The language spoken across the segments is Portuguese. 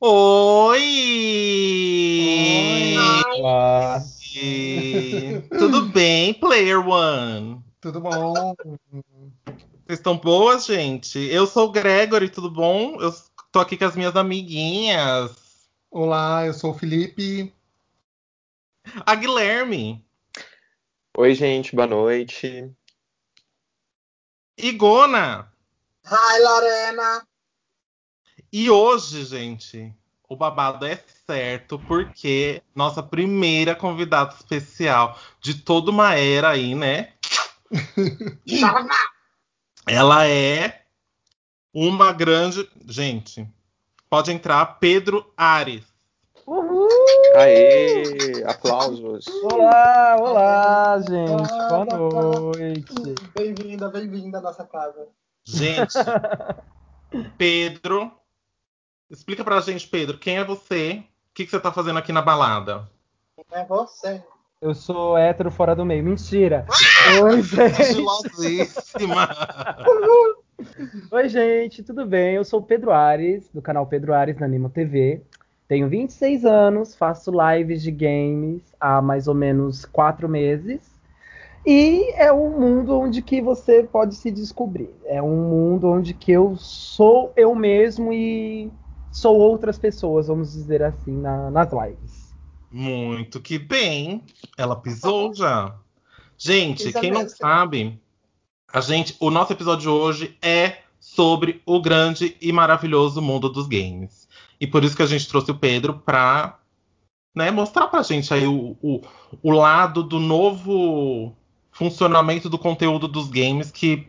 Oi! Olá. Tudo bem, Player One? Tudo bom? Vocês estão boas, gente? Eu sou o Gregory, tudo bom? Eu tô aqui com as minhas amiguinhas. Olá, eu sou o Felipe. A Guilherme. Oi, gente, boa noite. Igona. Hi, Lorena. E hoje, gente, o babado é certo, porque nossa primeira convidada especial de toda uma era aí, né? Ela é uma grande. Gente, pode entrar Pedro Ares. Aê, aplausos. Olá, olá, gente. Boa noite. Bem-vinda, bem-vinda à nossa casa. Gente, Pedro, explica pra gente, Pedro, quem é você? O que, que você tá fazendo aqui na balada? É você. Eu sou hétero fora do meio. Mentira. Oi, gente. Oi, gente. Tudo bem? Eu sou o Pedro Ares, do canal Pedro Ares na Animo TV. Tenho 26 anos, faço lives de games há mais ou menos quatro meses. E é um mundo onde que você pode se descobrir. É um mundo onde que eu sou eu mesmo e sou outras pessoas, vamos dizer assim, na- nas lives. Muito que bem. Ela pisou já. Gente, quem não mesmo. sabe, a gente, o nosso episódio de hoje é sobre o grande e maravilhoso mundo dos games. E por isso que a gente trouxe o Pedro pra né, mostrar pra gente aí o, o, o lado do novo funcionamento do conteúdo dos games que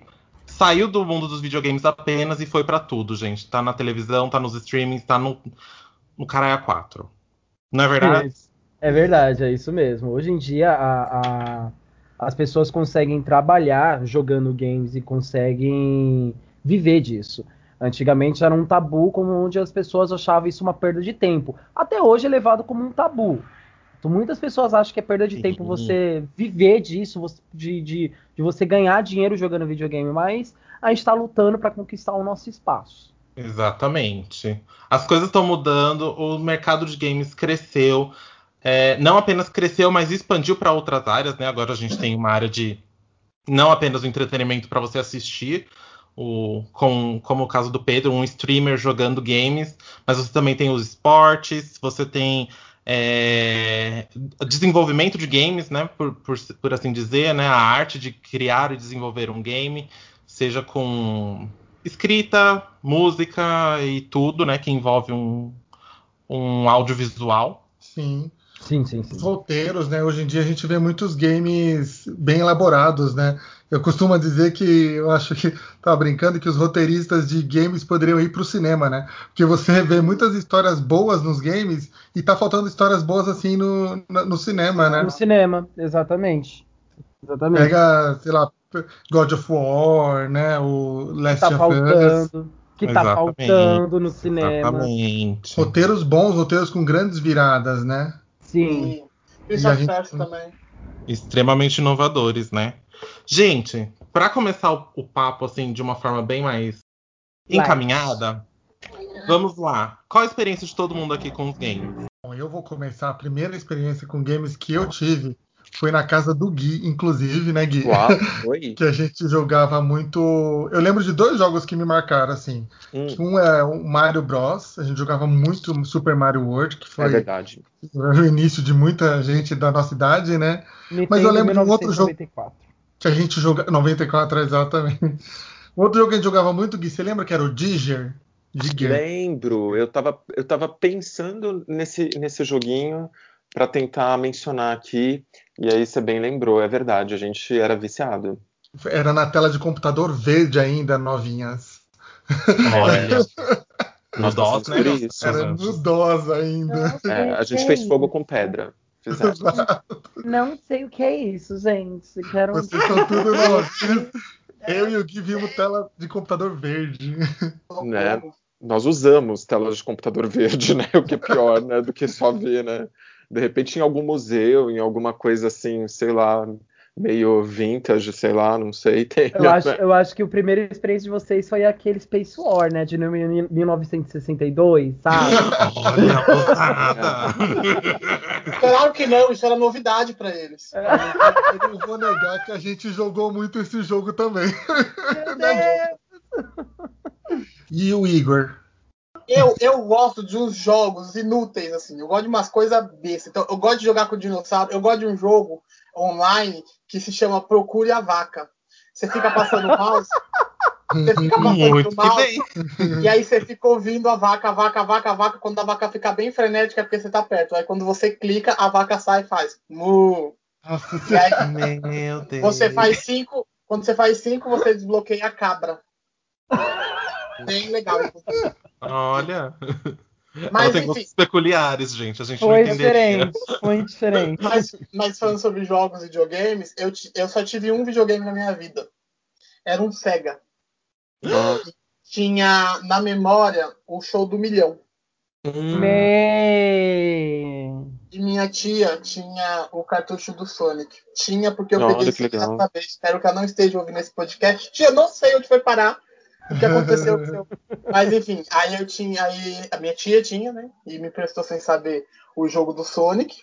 saiu do mundo dos videogames apenas e foi pra tudo, gente. Tá na televisão, tá nos streamings, tá no, no Caralho 4. Não é verdade? É verdade, é isso mesmo. Hoje em dia a- a- as pessoas conseguem trabalhar jogando games e conseguem viver disso. Antigamente era um tabu, como onde as pessoas achavam isso uma perda de tempo. Até hoje é levado como um tabu. Então, muitas pessoas acham que é perda de Sim. tempo você viver disso, de, de, de você ganhar dinheiro jogando videogame, mas a gente está lutando para conquistar o nosso espaço. Exatamente. As coisas estão mudando, o mercado de games cresceu. É, não apenas cresceu, mas expandiu para outras áreas, né? Agora a gente tem uma área de não apenas o entretenimento para você assistir, o, com, como o caso do Pedro, um streamer jogando games, mas você também tem os esportes, você tem é, desenvolvimento de games, né? Por, por, por assim dizer, né? A arte de criar e desenvolver um game, seja com escrita, música e tudo, né? Que envolve um, um audiovisual. Sim. Sim, sim, sim. Os roteiros, né? Hoje em dia a gente vê muitos games bem elaborados, né? Eu costumo dizer que eu acho que tava brincando que os roteiristas de games poderiam ir para o cinema, né? Porque você vê muitas histórias boas nos games e tá faltando histórias boas assim no, no, no cinema, né? No cinema, exatamente. Exatamente. Pega, sei lá, God of War, né? O Last tá of Us. faltando, que tá Exatamente. faltando no cinema. Exatamente. Roteiros bons, roteiros com grandes viradas, né? Sim. E E gente- também. Extremamente inovadores, né? Gente, para começar o, o papo assim de uma forma bem mais Light. encaminhada, vamos lá. Qual a experiência de todo mundo aqui com os games? Bom, eu vou começar. A primeira experiência com games que eu tive foi na casa do Gui, inclusive, né, Gui? Uau, oi. Que a gente jogava muito. Eu lembro de dois jogos que me marcaram, assim. Hum, Um é o Mario Bros. A gente jogava muito Super Mario World, que é foi verdade. o início de muita gente da nossa idade, né? Mas Nintendo eu lembro de um outro jogo 1994. Que a gente jogava. 94, exatamente. Outro jogo que a gente jogava muito, Gui, você lembra que era o Digger? Digger. Lembro, eu tava, eu tava pensando nesse, nesse joguinho pra tentar mencionar aqui, e aí você bem lembrou, é verdade, a gente era viciado. Era na tela de computador verde ainda, novinhas. Olha, no Nós DOS, né? isso. Era gente. no DOS ainda. É, a gente fez fogo com pedra. Não sei o que é isso, gente. Quero... Vocês são tudo novinhos. Eu e o Gui vimos tela de computador verde. Né? Nós usamos telas de computador verde, né? O que é pior, né? Do que só ver, né? De repente em algum museu, em alguma coisa assim, sei lá, meio vintage, sei lá, não sei. Tem, Eu acho, eu acho que o primeiro experiência de vocês foi aquele Space War, né? De 1962, sabe? Olha, ousada. Claro que não, isso era novidade pra eles. Eu não vou negar que a gente jogou muito esse jogo também. Meu Deus! E o Igor? Eu, eu gosto de uns jogos inúteis, assim. Eu gosto de umas coisas bestas. Então, eu gosto de jogar com dinossauro. Eu gosto de um jogo online que se chama Procure a Vaca. Você fica passando o mouse. Você fica passando Muito o mouse. bem. E aí você fica ouvindo a vaca, a vaca, a vaca, a vaca. Quando a vaca fica bem frenética é porque você tá perto. Aí quando você clica, a vaca sai e faz. Mu. Nossa, E aí Meu Deus. você faz cinco. Quando você faz cinco, você desbloqueia a cabra. Bem legal. Olha. Mas Ela tem enfim, gostos peculiares, gente. A gente Foi não entenderia. diferente, foi diferente. mas, mas falando sobre jogos e videogames, eu, eu só tive um videogame na minha vida. Era um Sega. Nossa. Tinha na memória o show do milhão. Hum, Me... E minha tia tinha o cartucho do Sonic. Tinha porque eu Olha, peguei dessa vez. Espero que ela não esteja ouvindo esse podcast. Tia, não sei onde foi parar. O que aconteceu com seu. Mas enfim, aí eu tinha. Aí a minha tia tinha, né? E me prestou sem saber o jogo do Sonic.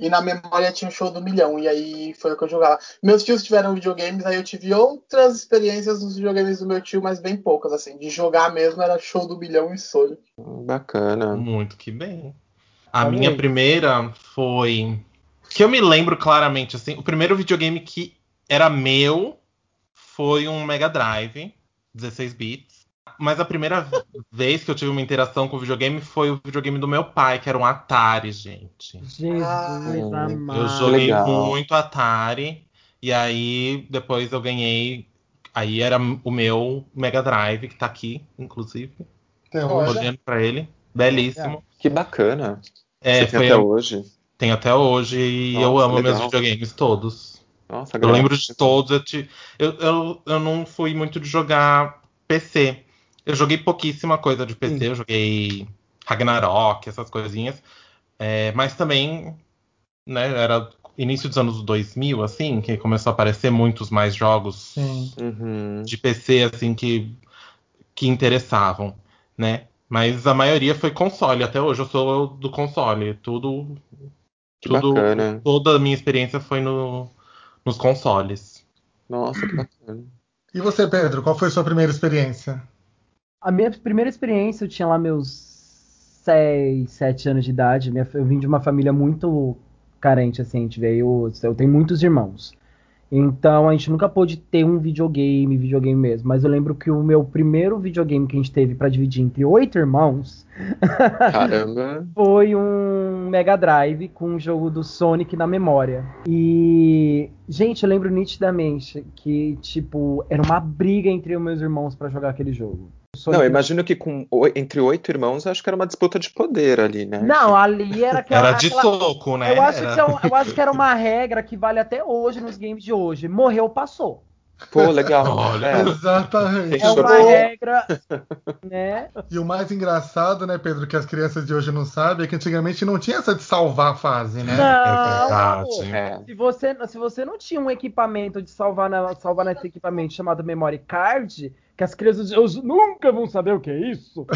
E na memória tinha o show do milhão. E aí foi o que eu jogava. Meus tios tiveram videogames, aí eu tive outras experiências nos videogames do meu tio, mas bem poucas, assim. De jogar mesmo era show do milhão e Sonic. Bacana. Muito que bem. A Amei. minha primeira foi. Que eu me lembro claramente, assim. O primeiro videogame que era meu foi um Mega Drive, 16 bits. Mas a primeira vez que eu tive uma interação com o videogame foi o videogame do meu pai, que era um Atari, gente. Jesus hum, amado. Eu joguei legal. muito Atari. E aí, depois eu ganhei. Aí era o meu Mega Drive, que tá aqui, inclusive. hoje. Olhando pra ele. Belíssimo. Que bacana. É, Você tem foi até hoje. Tem até hoje e eu amo legal. meus videogames todos. Nossa, Eu lembro de todos. Eu, te- eu, eu, eu não fui muito de jogar PC. Eu joguei pouquíssima coisa de PC. Eu joguei Ragnarok, essas coisinhas. É, mas também, né, era início dos anos 2000, assim, que começou a aparecer muitos mais jogos Sim. Uhum. de PC, assim, que, que interessavam, né? Mas a maioria foi console. Até hoje eu sou do console. Tudo Que tudo, bacana. toda a minha experiência foi no, nos consoles. Nossa, que bacana. E você, Pedro, qual foi a sua primeira experiência? A minha primeira experiência, eu tinha lá meus 6, 7 anos de idade. Eu vim de uma família muito carente, assim, a gente veio. Eu tenho muitos irmãos. Então a gente nunca pôde ter um videogame, videogame mesmo. Mas eu lembro que o meu primeiro videogame que a gente teve pra dividir entre oito irmãos Caramba. foi um Mega Drive com um jogo do Sonic na memória. E, gente, eu lembro nitidamente que, tipo, era uma briga entre os meus irmãos pra jogar aquele jogo. Não, eu imagino que com entre oito irmãos, acho que era uma disputa de poder ali, né? Não, ali era aquela. Era de aquela- soco, né? Eu acho, Era- que é um- eu acho que era uma regra que vale até hoje nos games de hoje. Morreu, passou. Pô, legal. Olha. É. Exatamente. É uma regra, né? E o mais engraçado, né, Pedro, que as crianças de hoje não sabem, é que antigamente não tinha essa de salvar a fase, né? É Não, verdade. É. Se você, se você não tinha um equipamento de salvar, na, salvar nesse equipamento chamado memory card, que as crianças de hoje nunca vão saber o que é isso,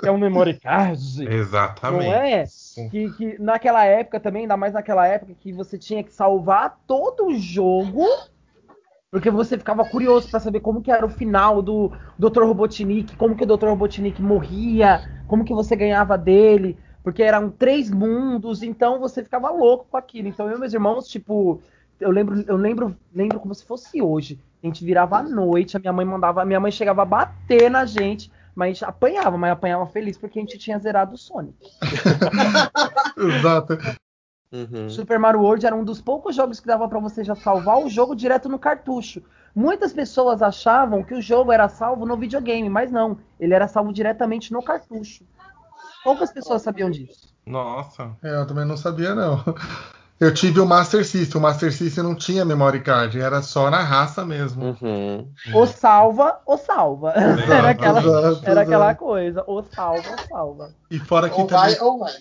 que é um memory card. Exatamente. Não é? Que, que naquela época também, ainda mais naquela época, que você tinha que salvar todo o jogo, porque você ficava curioso pra saber como que era o final do Dr. Robotnik, como que o Dr. Robotnik morria, como que você ganhava dele, porque eram três mundos, então você ficava louco com aquilo. Então eu e meus irmãos, tipo, eu lembro, eu lembro, lembro como se fosse hoje. A gente virava à noite, a minha mãe mandava, a minha mãe chegava a bater na gente, mas apanhava, mas apanhava feliz porque a gente tinha zerado o Sonic. Exato. Uhum. Super Mario World era um dos poucos jogos que dava pra você já salvar o jogo direto no cartucho. Muitas pessoas achavam que o jogo era salvo no videogame, mas não. Ele era salvo diretamente no cartucho. Poucas pessoas sabiam disso. Nossa. É, eu também não sabia, não. Eu tive o Master System. O Master System não tinha memory card, era só na raça mesmo. Uhum. Ou salva, ou salva. Era aquela, Exato, era aquela exato. coisa. Ou salva, ou salva. E fora que Ou vai também ou vai.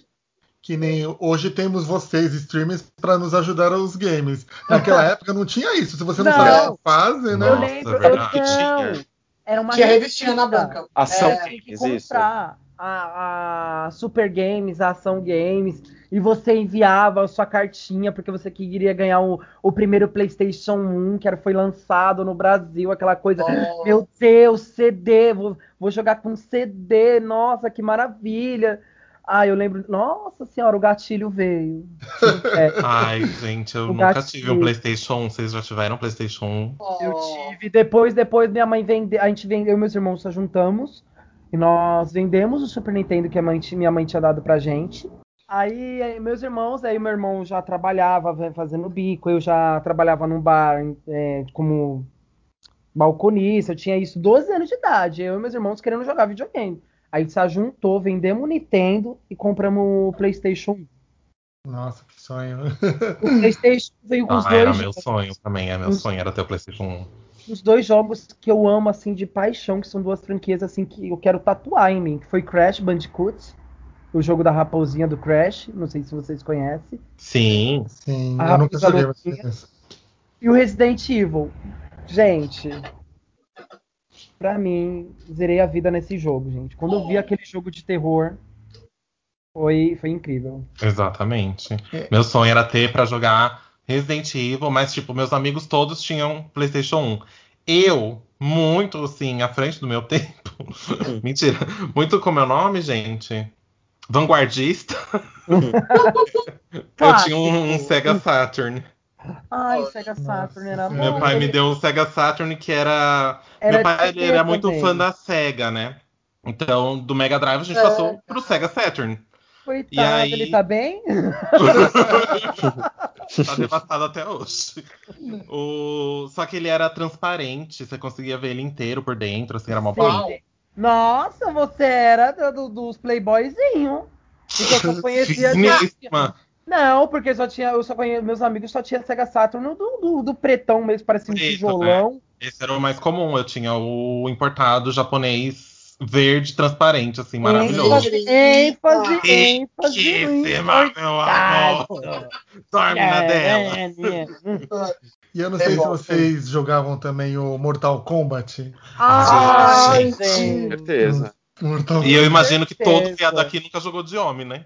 Que nem hoje temos vocês, streamers, para nos ajudar aos games. Naquela época não tinha isso. Se você não, Não. sabia a fase, né? Eu lembro, eu não. Tinha. Era uma Tinha revistinha na banca. Ação É, que isso. comprar a, a Super Games, a Ação Games, e você enviava a sua cartinha porque você queria ganhar o, o primeiro PlayStation 1 que era, foi lançado no Brasil, aquela coisa. Oh. Meu Deus, CD, vou, vou jogar com CD, nossa, que maravilha. Ah, eu lembro, nossa senhora, o gatilho veio. É, Ai, gente, eu O nunca gatilho. tive um PlayStation 1. Vocês já tiveram um PlayStation 1? Eu tive. Depois, depois minha mãe vendeu. A gente vendeu, eu e meus irmãos só juntamos. E nós vendemos o Super Nintendo que a mãe minha mãe tinha dado pra gente. Aí, aí meus irmãos, aí meu irmão já trabalhava fazendo bico, eu já trabalhava num bar é, como balconista, eu tinha isso 12 anos de idade, eu e meus irmãos querendo jogar videogame. Aí a gente se juntou, vendemos o Nintendo e compramos o PlayStation 1. Nossa, que sonho. O PlayStation veio com os Ah, dois era meu jogos. sonho também. É meu Os- sonho, era ter o PlayStation 1. os dois jogos que eu amo assim de paixão, que são duas franquias assim que eu quero tatuar em mim, que foi Crash Bandicoot, o jogo da raposinha do Crash, não sei se vocês conhecem, Sim. Sim, Ah, eu nunca os joguei mas alunos- conheço. e o Resident Evil. Gente, pra mim, zerei a vida nesse jogo, gente. Quando eu vi aquele jogo de terror, foi, foi incrível. Exatamente. É. Meu sonho era ter pra jogar Resident Evil, mas, tipo, meus amigos todos tinham PlayStation 1. Eu, muito assim, à frente do meu tempo. Mentira. Muito com meu nome, gente. Vanguardista. Eu tinha um, um Sega Saturn. Ai, Sega Saturn era Nossa, bom. Meu pai me deu um Sega Saturn que era. era meu pai ele era muito também. fã da Sega, né? Então, do Mega Drive a gente É. passou pro Sega Saturn. Coitado, E aí- ele tá bem? tá devastado até hoje. O... Só que ele era transparente, você conseguia ver ele inteiro por dentro, assim, era uma Uau. bonita. Nossa, você era do- do- dos playboyzinho. Porque eu conhecia. Finíssima. Não, porque só tinha. Eu só conhecia. Meus amigos só tinha Sega Saturn do, do, do pretão mesmo, parecia um Preto, tijolão. Esse era o mais comum. Eu tinha o importado japonês verde transparente, assim, maravilhoso. ênfase, ênfase, Que ênfase. esse, meu amor. importado. Dorme na É, dela. é, é. E eu não É sei se vocês jogavam também o Mortal Kombat. Ai, Gente. Com certeza. Mortal E eu imagino que todo viado aqui nunca jogou de homem, né?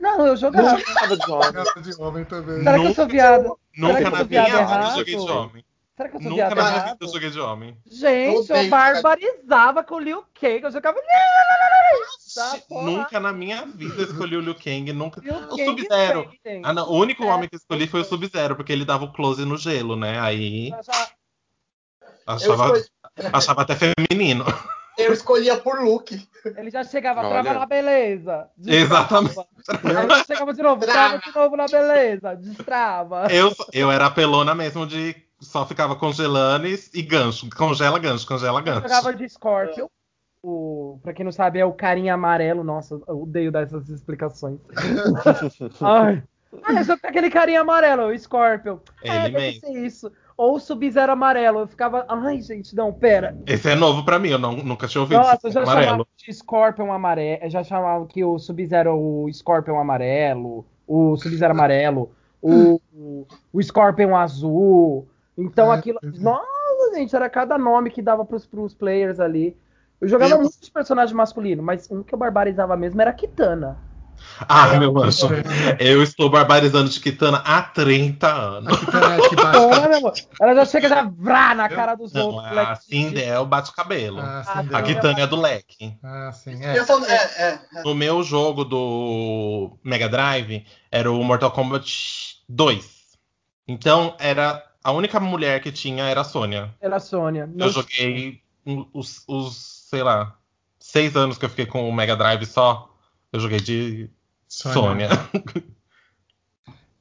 Não, eu jogava. Nunca tava de homem. Kombat de homem também. Será que eu sou viado? Nunca na minha vida eu joguei de homem. Será que eu sou Nunca viado na minha vida eu joguei de homem. Gente, eu barbarizava com o Liu Kang. Eu jogava. Tá. Nunca na minha vida eu escolhi o Liu Kang. Nunca. Liu O Sub-Zero. Ah, não, o único É. homem que eu escolhi foi o Sub-Zero, porque ele dava o close no gelo, né? Aí achava, achava até feminino. Eu escolhia por look. Ele já chegava, Olha. trava na beleza. destrava. Exatamente. Aí ele chegava de novo, trava de novo na beleza. Destrava. Eu, eu era apelona mesmo de só ficava congelando e, e gancho. Congela gancho, congela Eu gancho. jogava de Scorpion. O, pra quem não sabe, é o carinha amarelo. Nossa, eu odeio dar essas explicações. Ai. Ah, eu sou aquele carinha amarelo, o Scorpion. Ele é, deve mesmo. ser isso. Ou o Sub-Zero amarelo. Eu ficava. Ai, gente, não, pera. Esse é novo pra mim, eu não- nunca tinha ouvido Nossa, eu já amarelo. chamava de Scorpion amarelo. Já chamava que o Sub-Zero o Scorpion amarelo. O Sub-Zero amarelo. O, o, o Scorpion azul. Então É, aquilo. é. Nossa, gente, era cada nome que dava pros, pros players ali. Eu jogava muitos personagens masculinos, mas um que eu barbarizava mesmo era a Kitana. Ah, meu anjo. Eu estou barbarizando de Kitana há 30 anos. Amor. Ela já chega já vrá na cara dos Não, outros. a moleque. Sindel bate cabelo. Ah, Ah, A Kitana. É do leque. Ah, sim. Eu É. é, é, é. No meu jogo do Mega Drive era o Mortal Kombat 2. Então era a única mulher que tinha era a Sônia. Era a Sônia. Eu joguei os, os, sei lá, seis anos que eu fiquei com o Mega Drive só. Eu joguei de Sônia.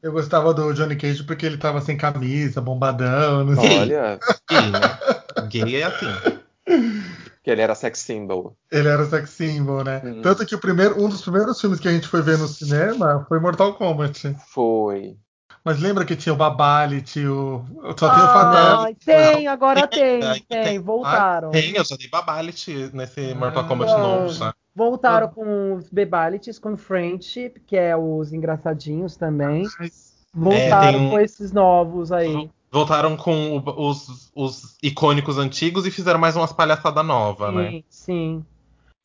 Eu gostava do Johnny Cage porque ele tava sem camisa, bombadão, não sei. Olha, Gay, né? Gay é assim. que ele era sex symbol. Ele era sex symbol, né? Hum. Tanto que o primeiro, um dos primeiros filmes que a gente foi ver no cinema foi Mortal Kombat. Foi. Mas lembra que tinha o Babality, o. Só tem o Fatal. Ah, tem, agora tem, Tem, tem, tem. voltaram. Tem, eu já dei babality nesse Ah. Mortal Kombat Ah. novo, né? Voltaram com os Bebalities, com Friendship, que é os engraçadinhos também. Voltaram É, tem com esses novos aí. Voltaram com o- os, os icônicos antigos e fizeram mais umas palhaçadas novas, né? Sim, sim.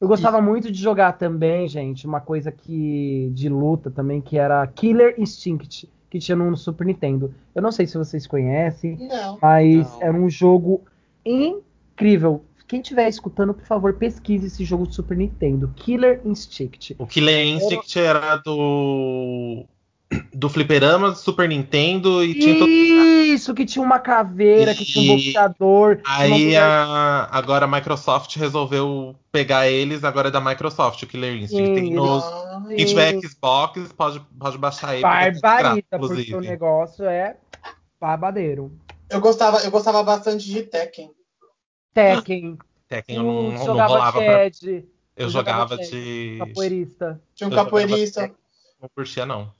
Eu gostava muito de jogar também, gente, uma coisa que de luta também, que era Killer Instinct, que tinha no Super Nintendo. Eu não sei se vocês conhecem, Não. mas Não. era um jogo incrível. Quem estiver escutando, por favor, pesquise esse jogo de Super Nintendo, Killer Instinct. O Killer Instinct era do. Do Fliperama, do Super Nintendo e tinha todo. Isso, que tinha uma caveira, que tinha um E- boxeador. Aí mulher- a, agora a Microsoft resolveu pegar eles, agora é da Microsoft, o Killer Instinct. Tem nos, quem tiver Xbox pode, pode baixar ele. porque é Barbarita, porque o negócio é babadeiro. Eu gostava, eu gostava bastante de Tekken. Tekken, Tekken eu não, não jogava rolava de pra. Eu eu jogava jogava de. capoeirista. Tinha um capoeirista. Não curtia, não.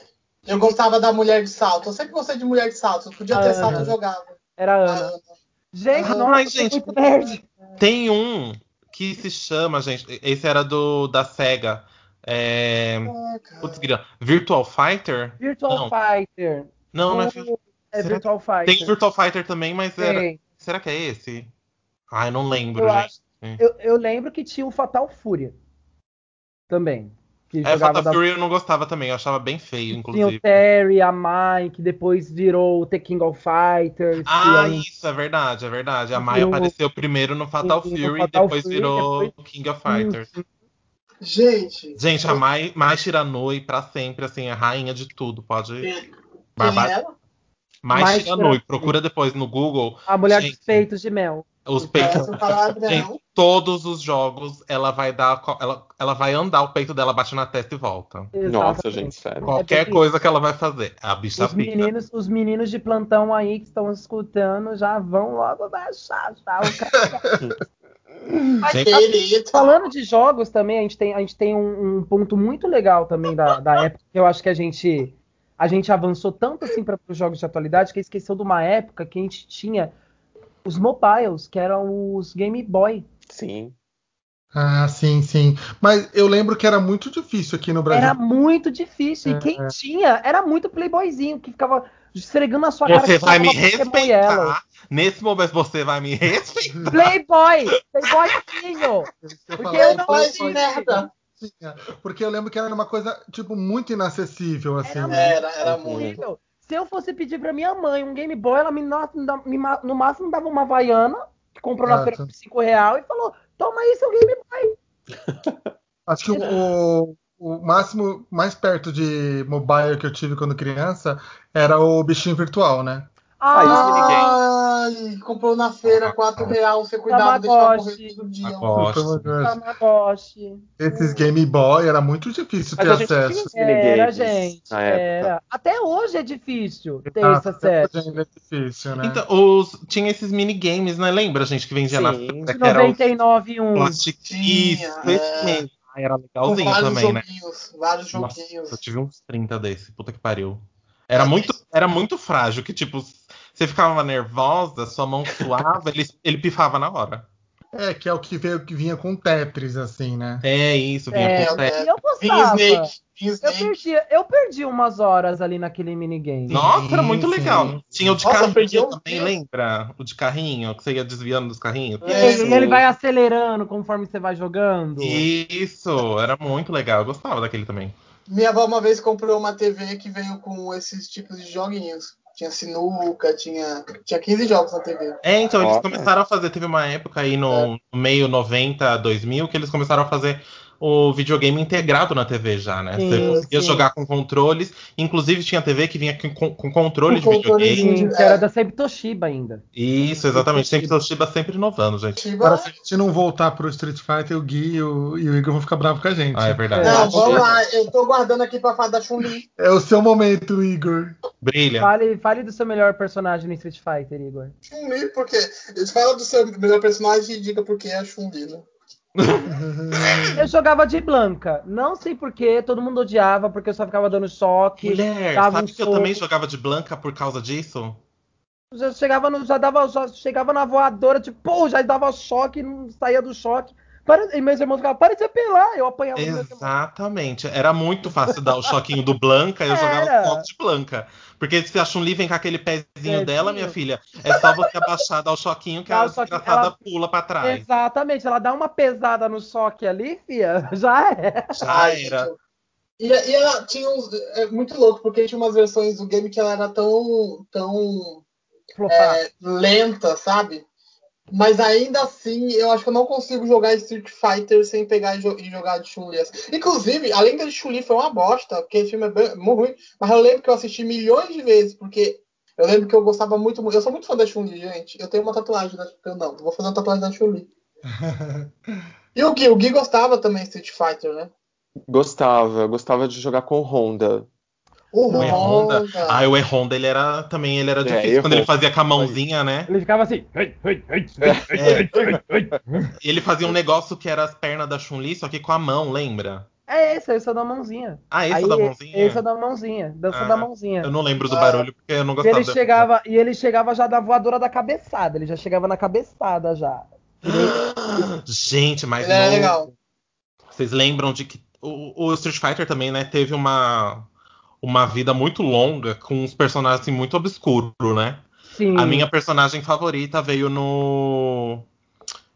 Eu gostava da mulher de salto. Eu sempre gostei de mulher de salto. Podia ter Ah, salto, eu jogava. Era a A Ana. Ana. Gente, Ah, nossa, eu gente. muito nerd. Tem um que se chama, gente. Esse era do da SEGA. É. Ah, cara. Putz, Virtual Fighter? Virtual Não. Fighter. Não, não é. O- É Virtual Fighter. Tem Virtual Fighter também, mas era. Será que é esse? Ai, não lembro, Eu gente. Eu, eu lembro que tinha o Fatal Fúria. Também. Que É, jogava Fatal da... Fury eu não gostava também, eu achava bem feio, Tinha o inclusive. Terry, a Mai, que depois virou o The King of Fighters. Ah, é isso, é verdade, é verdade. A Mai o- apareceu primeiro no Fatal no Fury e Fatal depois Fury, virou depois- King of Fighters. Gente. Gente, a Mai, Mai Shiranui, pra sempre, assim, a rainha de tudo, pode. Quem, quem Barbara- é ela? Mai Mai Shiranui, Shiranui. procura depois no Google. A mulher Gente. dos peitos de mel. Os peitos. Gente, não. todos os jogos, ela vai dar. Ela, ela vai andar, o peito dela bate na testa e volta. Nossa, Exatamente. gente, sério. Qualquer bem coisa que ela vai fazer. A bicha Os pica. meninos, os meninos de plantão aí que estão escutando já vão logo baixar já o cara. Gente. Falando de jogos também, a gente tem, a gente tem um, um ponto muito legal também da, da época, que eu acho que a gente, a gente avançou tanto assim para os jogos de atualidade que esqueceu de uma época que a gente tinha os mobiles, que eram os Game Boy. Sim. Ah, sim, sim. Mas eu lembro que era muito difícil aqui no Brasil. Era muito difícil. E É. quem tinha era muito playboyzinho, que ficava esfregando na sua Você cara. que vai me respeitar. Nesse momento você vai me respeitar. Playboy! Playboyzinho! Porque eu não Playboy tinha. de merda. Tinha, Porque eu lembro que era uma coisa, tipo, muito inacessível, assim. Era né? Era, era muito. Se eu fosse pedir pra minha mãe um Game Boy, ela me, no, me ma- no máximo dava uma Havaiana, que comprou na Exato. feira por 5 real, e falou: toma aí seu Game Boy. Acho que o, o máximo, mais perto de mobile que eu tive quando criança era o bichinho virtual, né? Ah, Ai, comprou na feira, 4 reais, você cuidava, deixava correr todo dia. Tamagotchi. Esses Game Boy era muito difícil Mas ter acesso. Era, gente. na. Era. Até hoje é difícil ter Ah, esse acesso. ainda é difícil, né? Então, os, tinha esses minigames, né? Lembra, gente, que vendia na Sim. feira, De que era o 99 1. plastic Isso, é. Ah, Era legalzinho vários também, né? joguinhos, vários Nossa, joguinhos. eu tive uns 30 desse, puta que pariu. Era muito, era muito frágil, que tipo, você ficava nervosa, sua mão suava, ele, ele pifava na hora. É, que é o que, veio, que vinha com Tetris, assim, né? É isso, vinha É, com é. E eu gostava. Snake, vinha Eu Snake. perdi, eu perdi umas horas ali naquele minigame. Nossa, era muito Sim, legal. sim. Tinha o de Nossa, perdi carrinho um também, dia. lembra? O de carrinho, que você ia desviando dos carrinhos. E É, ele, ele vai acelerando conforme você vai jogando. Isso, era muito legal. Eu gostava daquele também. Minha avó uma vez comprou uma TV que veio com esses tipos de joguinhos. Tinha sinuca, tinha, tinha 15 jogos na TV. É, então eles Olha. começaram a fazer. Teve uma época aí no, no meio 90, 2000, que eles começaram a fazer o videogame integrado na TV já, né? Sim, Você conseguia sim. jogar com controles. Inclusive tinha TV que vinha com, com controle Com de controle videogame. Sim, de- que era da sempre Toshiba ainda. Isso, exatamente. Sempre Toshiba. Sempre inovando, gente. Agora, se a gente não voltar pro Street Fighter, o Gui e o, e o Igor vão ficar bravos com a gente. Ah, é verdade. Não, vamos lá. Eu tô guardando aqui pra falar da Chun-Li. É o seu momento, Igor. Brilha. Fale, fale do seu melhor personagem no Street Fighter, Igor. Chun-Li, porque. Falam do seu melhor personagem e diga por que é a Chun-Li, né? eu jogava de Blanca. Não sei porquê, todo mundo odiava, porque eu só ficava dando choque. Mulher, sabe um que eu soco. também jogava de Blanca por causa disso? Já chegava, no, já dava, já chegava na voadora, tipo, pô, já dava choque, não saía do choque. Para, e meus irmãos ficavam, para de se apelar. Eu apanhava. Exatamente. Era muito fácil dar o choquinho do Blanca, eu jogava Era. foto de Blanca. Porque se a Chun-Li vem com aquele pezinho Pezinho. dela, minha filha, é só você abaixar, dar o choquinho que Dá a choquinho, desgraçada ela- pula pra trás. Exatamente, ela dá uma pesada no choque ali, fia, já é. Já era. E, e ela tinha uns. É muito louco, porque tinha umas versões do game que ela era tão. tão é, lenta, sabe? Mas ainda assim, eu acho que eu não consigo jogar Street Fighter sem pegar e, jo- e jogar de Chun-Li. Inclusive, além da de Chun-Li foi uma bosta, porque o filme é bem, muito ruim, mas eu lembro que eu assisti milhões de vezes, porque eu lembro que eu gostava muito. Eu sou muito fã da Chun-Li, gente. Eu tenho uma tatuagem da eu não, vou fazer uma tatuagem da Chun-Li. E o Gui, o Gui gostava também de Street Fighter, né? Gostava, gostava de jogar com Honda. O O E-Honda. Honda. Ah, o E-Honda, ele era também, ele era É, difícil. Quando ele fazia com a mãozinha, né? Ele ficava assim. "Ei, ei, ei, ei, É. ei, ei, ei, ei". Ele fazia um negócio que era as pernas da Chun-Li, só que com a mão, lembra? É esse, esse é o da mãozinha. Ah, esse Aí, é da mãozinha? Esse é da mãozinha, dança Ah, da mãozinha. Eu não lembro do Ah. barulho, porque eu não E gostava ele chegava, e ele chegava já da voadora da cabeçada, ele já chegava na cabeçada já. Gente, mas Ele é legal. Vocês lembram de que o, o Street Fighter também, né, teve uma, uma vida muito longa com uns personagens assim, muito obscuros, né? Sim. A minha personagem favorita veio no.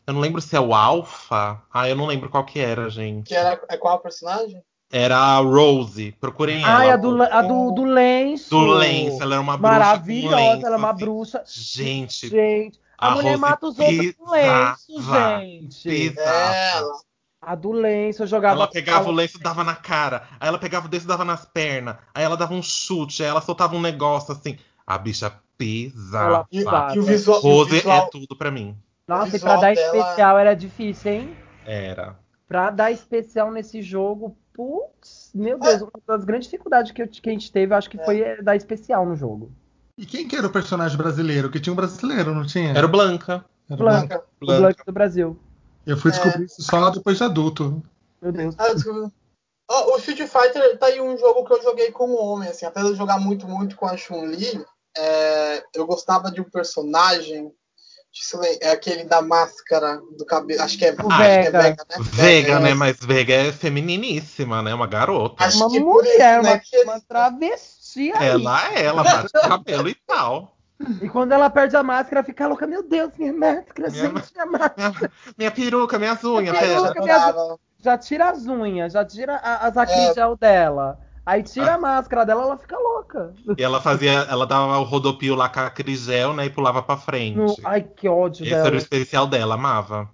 Eu não lembro se é o Alpha. Ah, eu não lembro qual que era, gente. Que era é qual personagem? Era a Rose. Procurem Ah, ela. a do, a do, do lenço. Do lenço. Ela era uma bruxa. com Maravilhosa, lenço, ela é uma assim. bruxa. Gente, Gente, a, A mulher Rose mata os outros com lenço, gente. pisava. Ela. A do lenço, eu jogava. Ela pegava ela- o lenço e dava na cara. Aí ela pegava o lenço e dava nas pernas. Aí ela dava um chute. Aí ela soltava um negócio assim. A bicha Ela pisava. E, e o visual, e o Rose visual- é tudo pra mim. Nossa, e pra dar dela- especial era difícil, hein? Era. Pra dar especial nesse jogo, putz, meu Deus, uma das grandes dificuldades que, eu- que a gente teve, acho que foi é, dar especial no jogo. E quem que era o personagem brasileiro? Que tinha um brasileiro, não tinha? Era o Blanca. Era Blanca. Blanca. O Blank do Brasil. Eu fui É. descobrir isso só depois de adulto. Meu Deus. Ah, desculpa. Ó, o Street Fighter tá aí um jogo que eu joguei com um homem, assim, apesar de jogar muito, muito com a Chun-Li, é, eu gostava de um personagem, é aquele da máscara do cabelo, acho que é, O acho que é Vega. Vega, né? Vega, É, né? Mas Vega é femininíssima, né? Uma garota. Acho Uma mulher, isso, né, uma, que- uma travesti aí. Ela é, ela bate o cabelo e tal. E quando ela perde a máscara, fica louca. Meu Deus, minha máscara, Minha gente, minha máscara. Minha, minha peruca, minhas unhas, Minha pera. peruca. adorava. Já tira as unhas, já tira a- as É. acrigel dela. Aí tira a máscara dela, ela fica louca. E ela fazia, ela dava o rodopio lá com a Crigel, né? E pulava pra frente. No- Ai, que ódio Esse era o dela. especial dela, amava.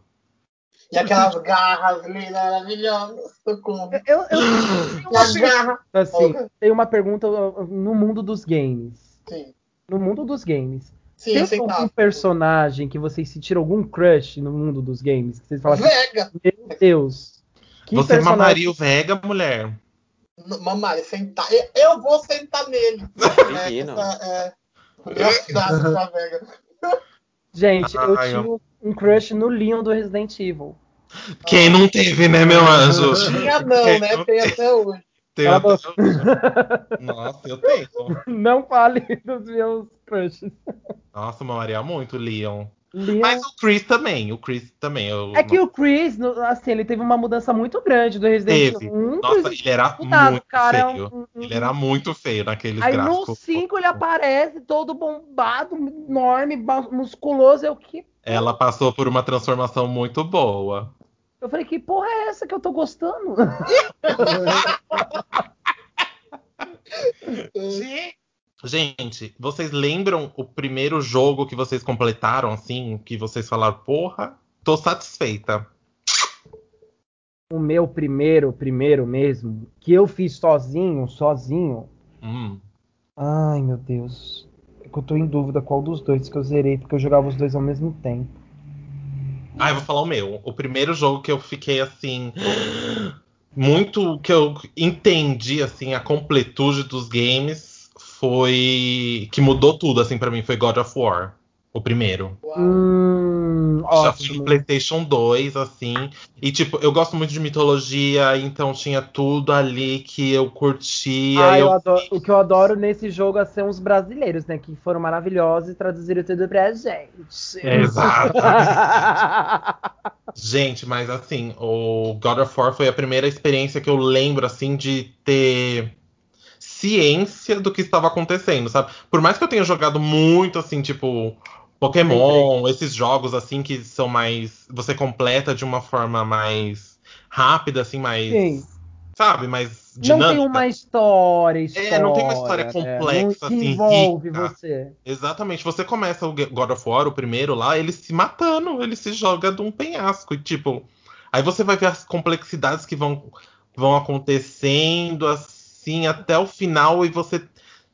E aquelas garras lindas, maravilhosas, socorro. Eu, eu E as pergunta, garras, assim, tem uma pergunta no mundo dos games. sim, No mundo dos games. sim, tem algum personagem que vocês sentiram algum crush no mundo dos games? Que vocês falam assim, Vega! meu Deus. Que Você personagem- mamaria o Vega, mulher? Mamãe, sentar. Eu, vou sentar nele. Menino. É, é, Vega. Gente, eu Ai, tinha eu- um crush no Leon do Resident Evil. Quem não teve, né, meu anjo? Tinha não, Quem né? não Tem até hoje. Tem Ela até- Nossa, eu tenho. Não fale dos meus crushes. Nossa, mamaria muito o Leon. Leon... Mas o Chris também, o Chris também. Eu... É que o Chris, no- assim, ele teve uma mudança muito grande do Resident. Evil 1 pro Nossa, ele era nada, muito o cara é feio. um- um- Ele era muito feio naqueles Aí no gráficos. 5 ele aparece todo bombado, enorme, musculoso. Eu, que... Ela passou por uma transformação muito boa. Eu falei, que porra é essa que eu tô gostando? Gente, vocês lembram o primeiro jogo que vocês completaram, assim, que vocês falaram, porra, tô satisfeita. o meu primeiro, primeiro mesmo, que eu fiz sozinho, sozinho. Hum. Ai, meu Deus. É que eu tô em dúvida qual dos dois que eu zerei, porque eu jogava os dois ao mesmo tempo. Ah, eu vou falar o meu. O primeiro jogo que eu fiquei assim. Muito que eu entendi assim a completude dos games foi que mudou tudo assim para mim foi God of War. O primeiro. Hum, Já fui no PlayStation 2, assim. E, tipo, eu gosto muito de mitologia, então tinha tudo ali que eu curtia. Ah, eu eu adoro- o que eu adoro nesse jogo é ser os brasileiros, né? Que foram maravilhosos e traduziram tudo pra gente. Exato. Gente, mas assim, o God of War foi a primeira experiência que eu lembro, assim, de ter ciência do que estava acontecendo, sabe? Por mais que eu tenha jogado muito, assim, tipo, Pokémon, esses jogos, assim, que são mais. Você completa de uma forma mais rápida, assim, mais. Sim. Sabe? Mais Não dinâmica. tem uma história, história É, não tem uma história né? complexa, Não que assim, envolve rica. você. Exatamente. Você começa o God of War, o primeiro lá, ele se matando, ele se joga de um penhasco. E tipo, aí você vai ver as complexidades que vão, vão acontecendo assim até o final e você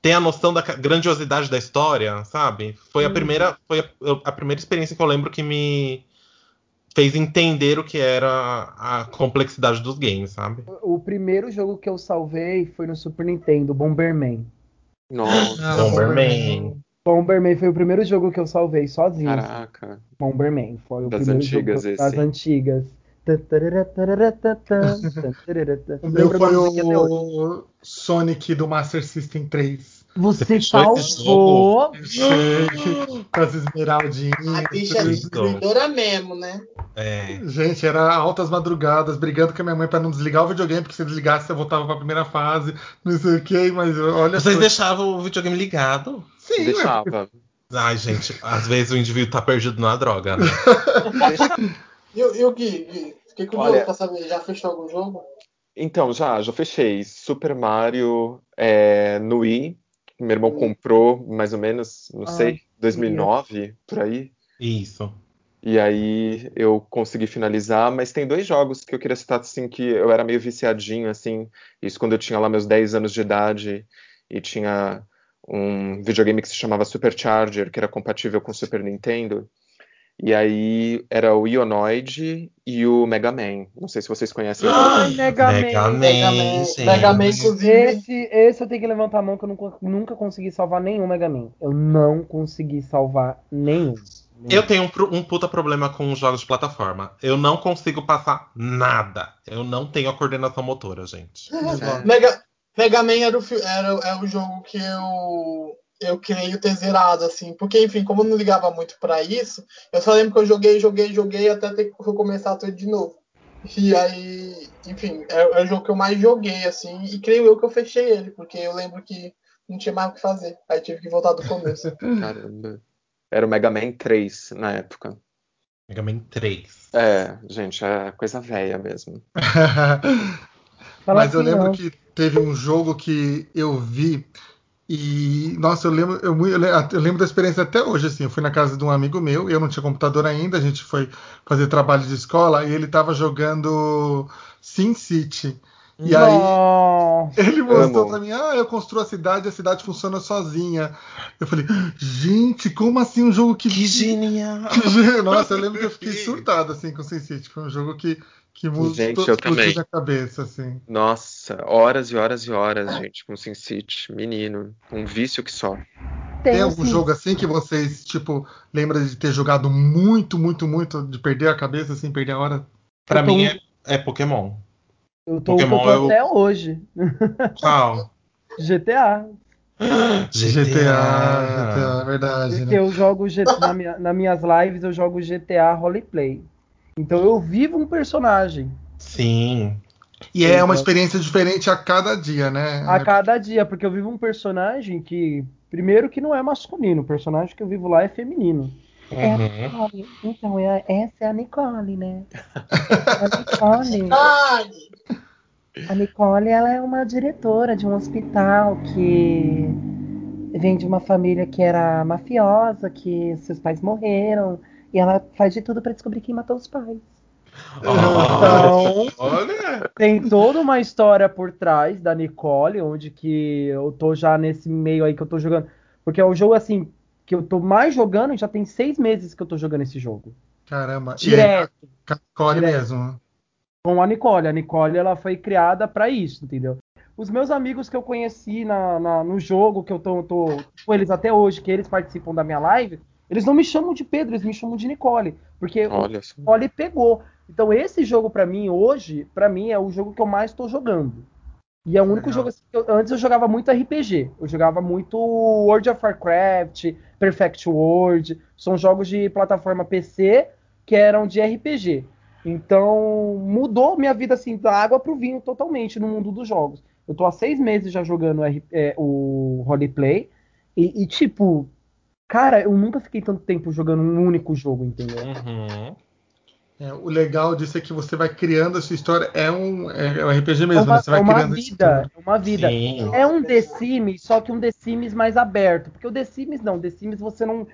tem a noção da grandiosidade da história, sabe? Foi a Uhum. primeira, foi a, a primeira experiência que eu lembro que me fez entender o que era a complexidade dos games, sabe? O primeiro jogo que eu salvei foi no Super Nintendo, Bomberman. Nossa, Ah, Bomberman. Bomberman foi o primeiro jogo que eu salvei sozinho. caraca. Bomberman. Foi o Das primeiro antigas jogo esse. das antigas. O meu foi o Sonic do Master System 3. Você salvou. Cheio, com as esmeraldinhas. A bicha é destruidora mesmo, né? É. Gente, era altas madrugadas, brigando com a minha mãe pra não desligar o videogame, porque se desligasse eu voltava pra primeira fase, não sei o que, mas olha Vocês só. deixavam o videogame ligado? Sim, Deixava. Ai, gente, às vezes o indivíduo tá perdido na droga, né? E, o- e o Gui, Gui, fiquei curioso Olha- pra saber, já fechou algum jogo? Então, já, já fechei. Super Mario é, no Wii. Meu irmão Hum. comprou mais ou menos, não Ai, sei, 2009, por aí. Isso. E aí eu consegui finalizar, mas tem dois jogos que eu queria citar assim que eu era meio viciadinho assim, isso quando eu tinha lá meus 10 anos de idade e tinha um videogame que se chamava Supercharger, que era compatível com o Super Nintendo. E aí era o Ionoid e o Mega Man. Não sei se vocês conhecem. Ai, Mega, Mega Man. Man, Mega Man, gente. Mega Man, inclusive. Esse, esse eu tenho que levantar a mão que eu nunca, nunca consegui salvar nenhum Mega Man. Eu não consegui salvar nenhum. Eu tenho um, um puta problema com jogos de plataforma. Eu não consigo passar nada. Eu não tenho a coordenação motora, gente. É. Mega, Mega Man era o, era, é o jogo que eu, eu creio ter zerado, assim. Porque, enfim, como eu não ligava muito pra isso, eu só lembro que eu joguei, joguei, joguei até ter que recomeçar tudo de novo. E aí, enfim, é, é o jogo que eu mais joguei, assim. E creio eu que eu fechei ele, porque eu lembro que não tinha mais o que fazer. Aí tive que voltar do começo. Caramba. Era o Mega Man 3 na época. Mega Man 3. É, gente, é coisa velha mesmo. Mas eu assim, lembro não. que teve um jogo que eu vi e, nossa, eu lembro, eu, eu le- eu lembro da experiência até hoje, assim, eu fui na casa de um amigo meu, eu não tinha computador ainda, a gente foi fazer trabalho de escola e ele tava jogando Sin City. E aí ele mostrou pra mim, ah, eu construo a cidade, a cidade funciona sozinha. Eu falei, gente, como assim um jogo que... Que genial! Nossa, eu lembro que eu fiquei surtado, assim, com Sin City, foi um jogo que, que mudou Gente, eu também. minha cabeça, assim. Nossa, horas e horas e horas, gente, com Sin City. Menino, um vício que só. Tem um algum sim. jogo assim que vocês, tipo, lembram de ter jogado muito, muito, muito, de perder a cabeça, assim, perder a hora? Pra tô- mim é, é Pokémon. Eu tô, Pokémon eu eu- até hoje. Qual? GTA. GTA, GTA, é verdade, Porque né? eu jogo GTA, na minha, nas minhas lives eu jogo GTA Roleplay. Então eu vivo um personagem Sim. E é uma experiência diferente a cada dia, né? a cada dia, porque eu vivo um personagem que, primeiro, que não é masculino, o personagem que eu vivo lá é feminino. Uhum. Nicole. Então, é- essa é a Nicole, né? A Nicole. A Nicole, ela é uma diretora de um hospital que vem de uma família que era mafiosa, que seus pais morreram, e ela faz de tudo pra descobrir quem matou os pais. Então, olha. Tem toda uma história por trás da Nicole, onde que eu tô já nesse meio aí que eu tô jogando. Porque é um jogo assim, que eu tô mais jogando, já tem seis meses que eu tô jogando esse jogo. Caramba. E é Direto. Core Direto. mesmo. com a Nicole. A Nicole ela foi criada pra isso, entendeu? Os meus amigos que eu conheci na, na- no jogo, que eu tô, tô com eles até hoje, que eles participam da minha live, Eles não me chamam de Pedro, eles me chamam de Nicole. Porque Olha o Nicole pegou. Então esse jogo pra mim hoje, pra mim é o jogo que eu mais tô jogando. E é o único jogo assim, que eu- antes eu jogava muito RPG. Eu jogava muito World of Warcraft, Perfect World, são jogos de plataforma PC que eram de RPG. Então mudou minha vida assim da água pro vinho totalmente no mundo dos jogos. Eu tô há seis meses já jogando é, o roleplay e, e, tipo, cara, eu nunca fiquei tanto tempo jogando um único jogo, entendeu? Uhum. É, o legal disso é que você vai criando a sua história. É um, é um RPG É mesmo, uma, né? Você vai é uma criando vida, é uma vida. Sim. É um The Sims, só que um The Sims mais aberto. Porque o The Sims não, The Sims você não.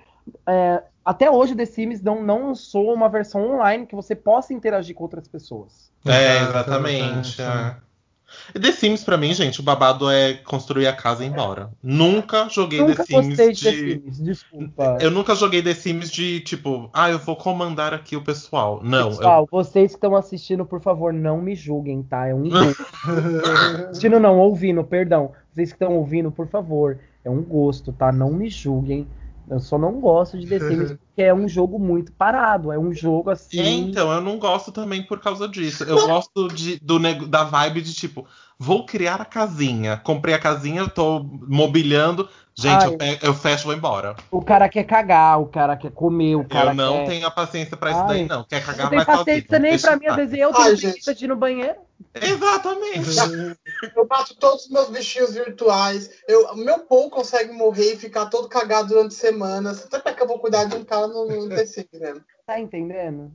é, até hoje o The Sims não, não lançou uma versão online que você possa interagir com outras pessoas. É, exatamente. exato. é. The Sims, pra mim, gente, o babado é construir a casa e ir embora. Nunca joguei Nunca The Sims de The. Sims, desculpa. Eu nunca joguei The Sims de tipo, ah, eu vou comandar aqui o pessoal. Não, Pessoal, vocês que estão assistindo, por favor, não me julguem, tá? É um gosto. assistindo não, ouvindo, perdão. Vocês que estão ouvindo, por favor, é um gosto, tá? Não me julguem. Eu só não gosto de The Sims porque é um jogo muito parado. É um jogo assim. É, então, eu não gosto também por causa disso. Eu gosto de, do, da vibe de tipo, vou criar a casinha. Comprei a casinha, tô mobiliando. Gente, Ai. eu, fe- eu fecho e vou embora. O cara quer cagar, o cara quer comer, o cara eu não quer. tenho a paciência pra isso Ai. daí, não. Quer Não cagar, tem vai paciência sozinho. nem Deixa pra eu mim, às vezes eu tenho preguiça de ir no banheiro. Exatamente. Eu bato todos os meus bichinhos virtuais. Eu, o meu Paul consegue morrer e ficar todo cagado durante semanas. Até pra que eu vou cuidar de um cara no, no PC mesmo. Tá entendendo?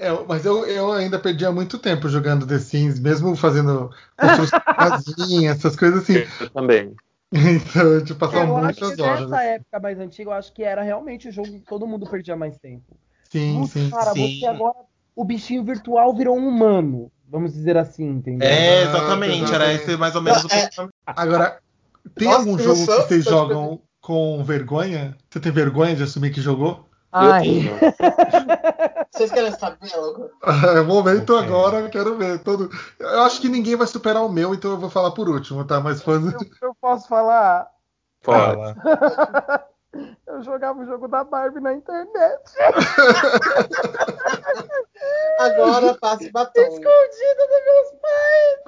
É, mas eu, eu ainda perdia muito tempo jogando The Sims, mesmo fazendo casinha, essas coisas assim. Eu também. Então, eu tipo, passava eu acho muitas que horas. nessa época mais antiga, eu acho que era realmente o jogo que todo mundo perdia mais tempo. Sim, Putz, sim. cara, sim. você agora. O bichinho virtual virou um humano. Vamos dizer assim, entendeu? É, exatamente. Era esse mais ou menos o É. Agora, tem Nossa, algum jogo que vocês jogam com vergonha? Você tem vergonha de assumir que jogou? Ai. Vocês querem saber, louco? É o momento Ok. agora, eu quero ver. Todo... Eu acho que ninguém vai superar o meu, então eu vou falar por último, tá? Mas quando. Eu, eu posso falar? Fala. Fala. Eu jogava o jogo da Barbie na internet. Agora passe batom. Escondida dos meus pais.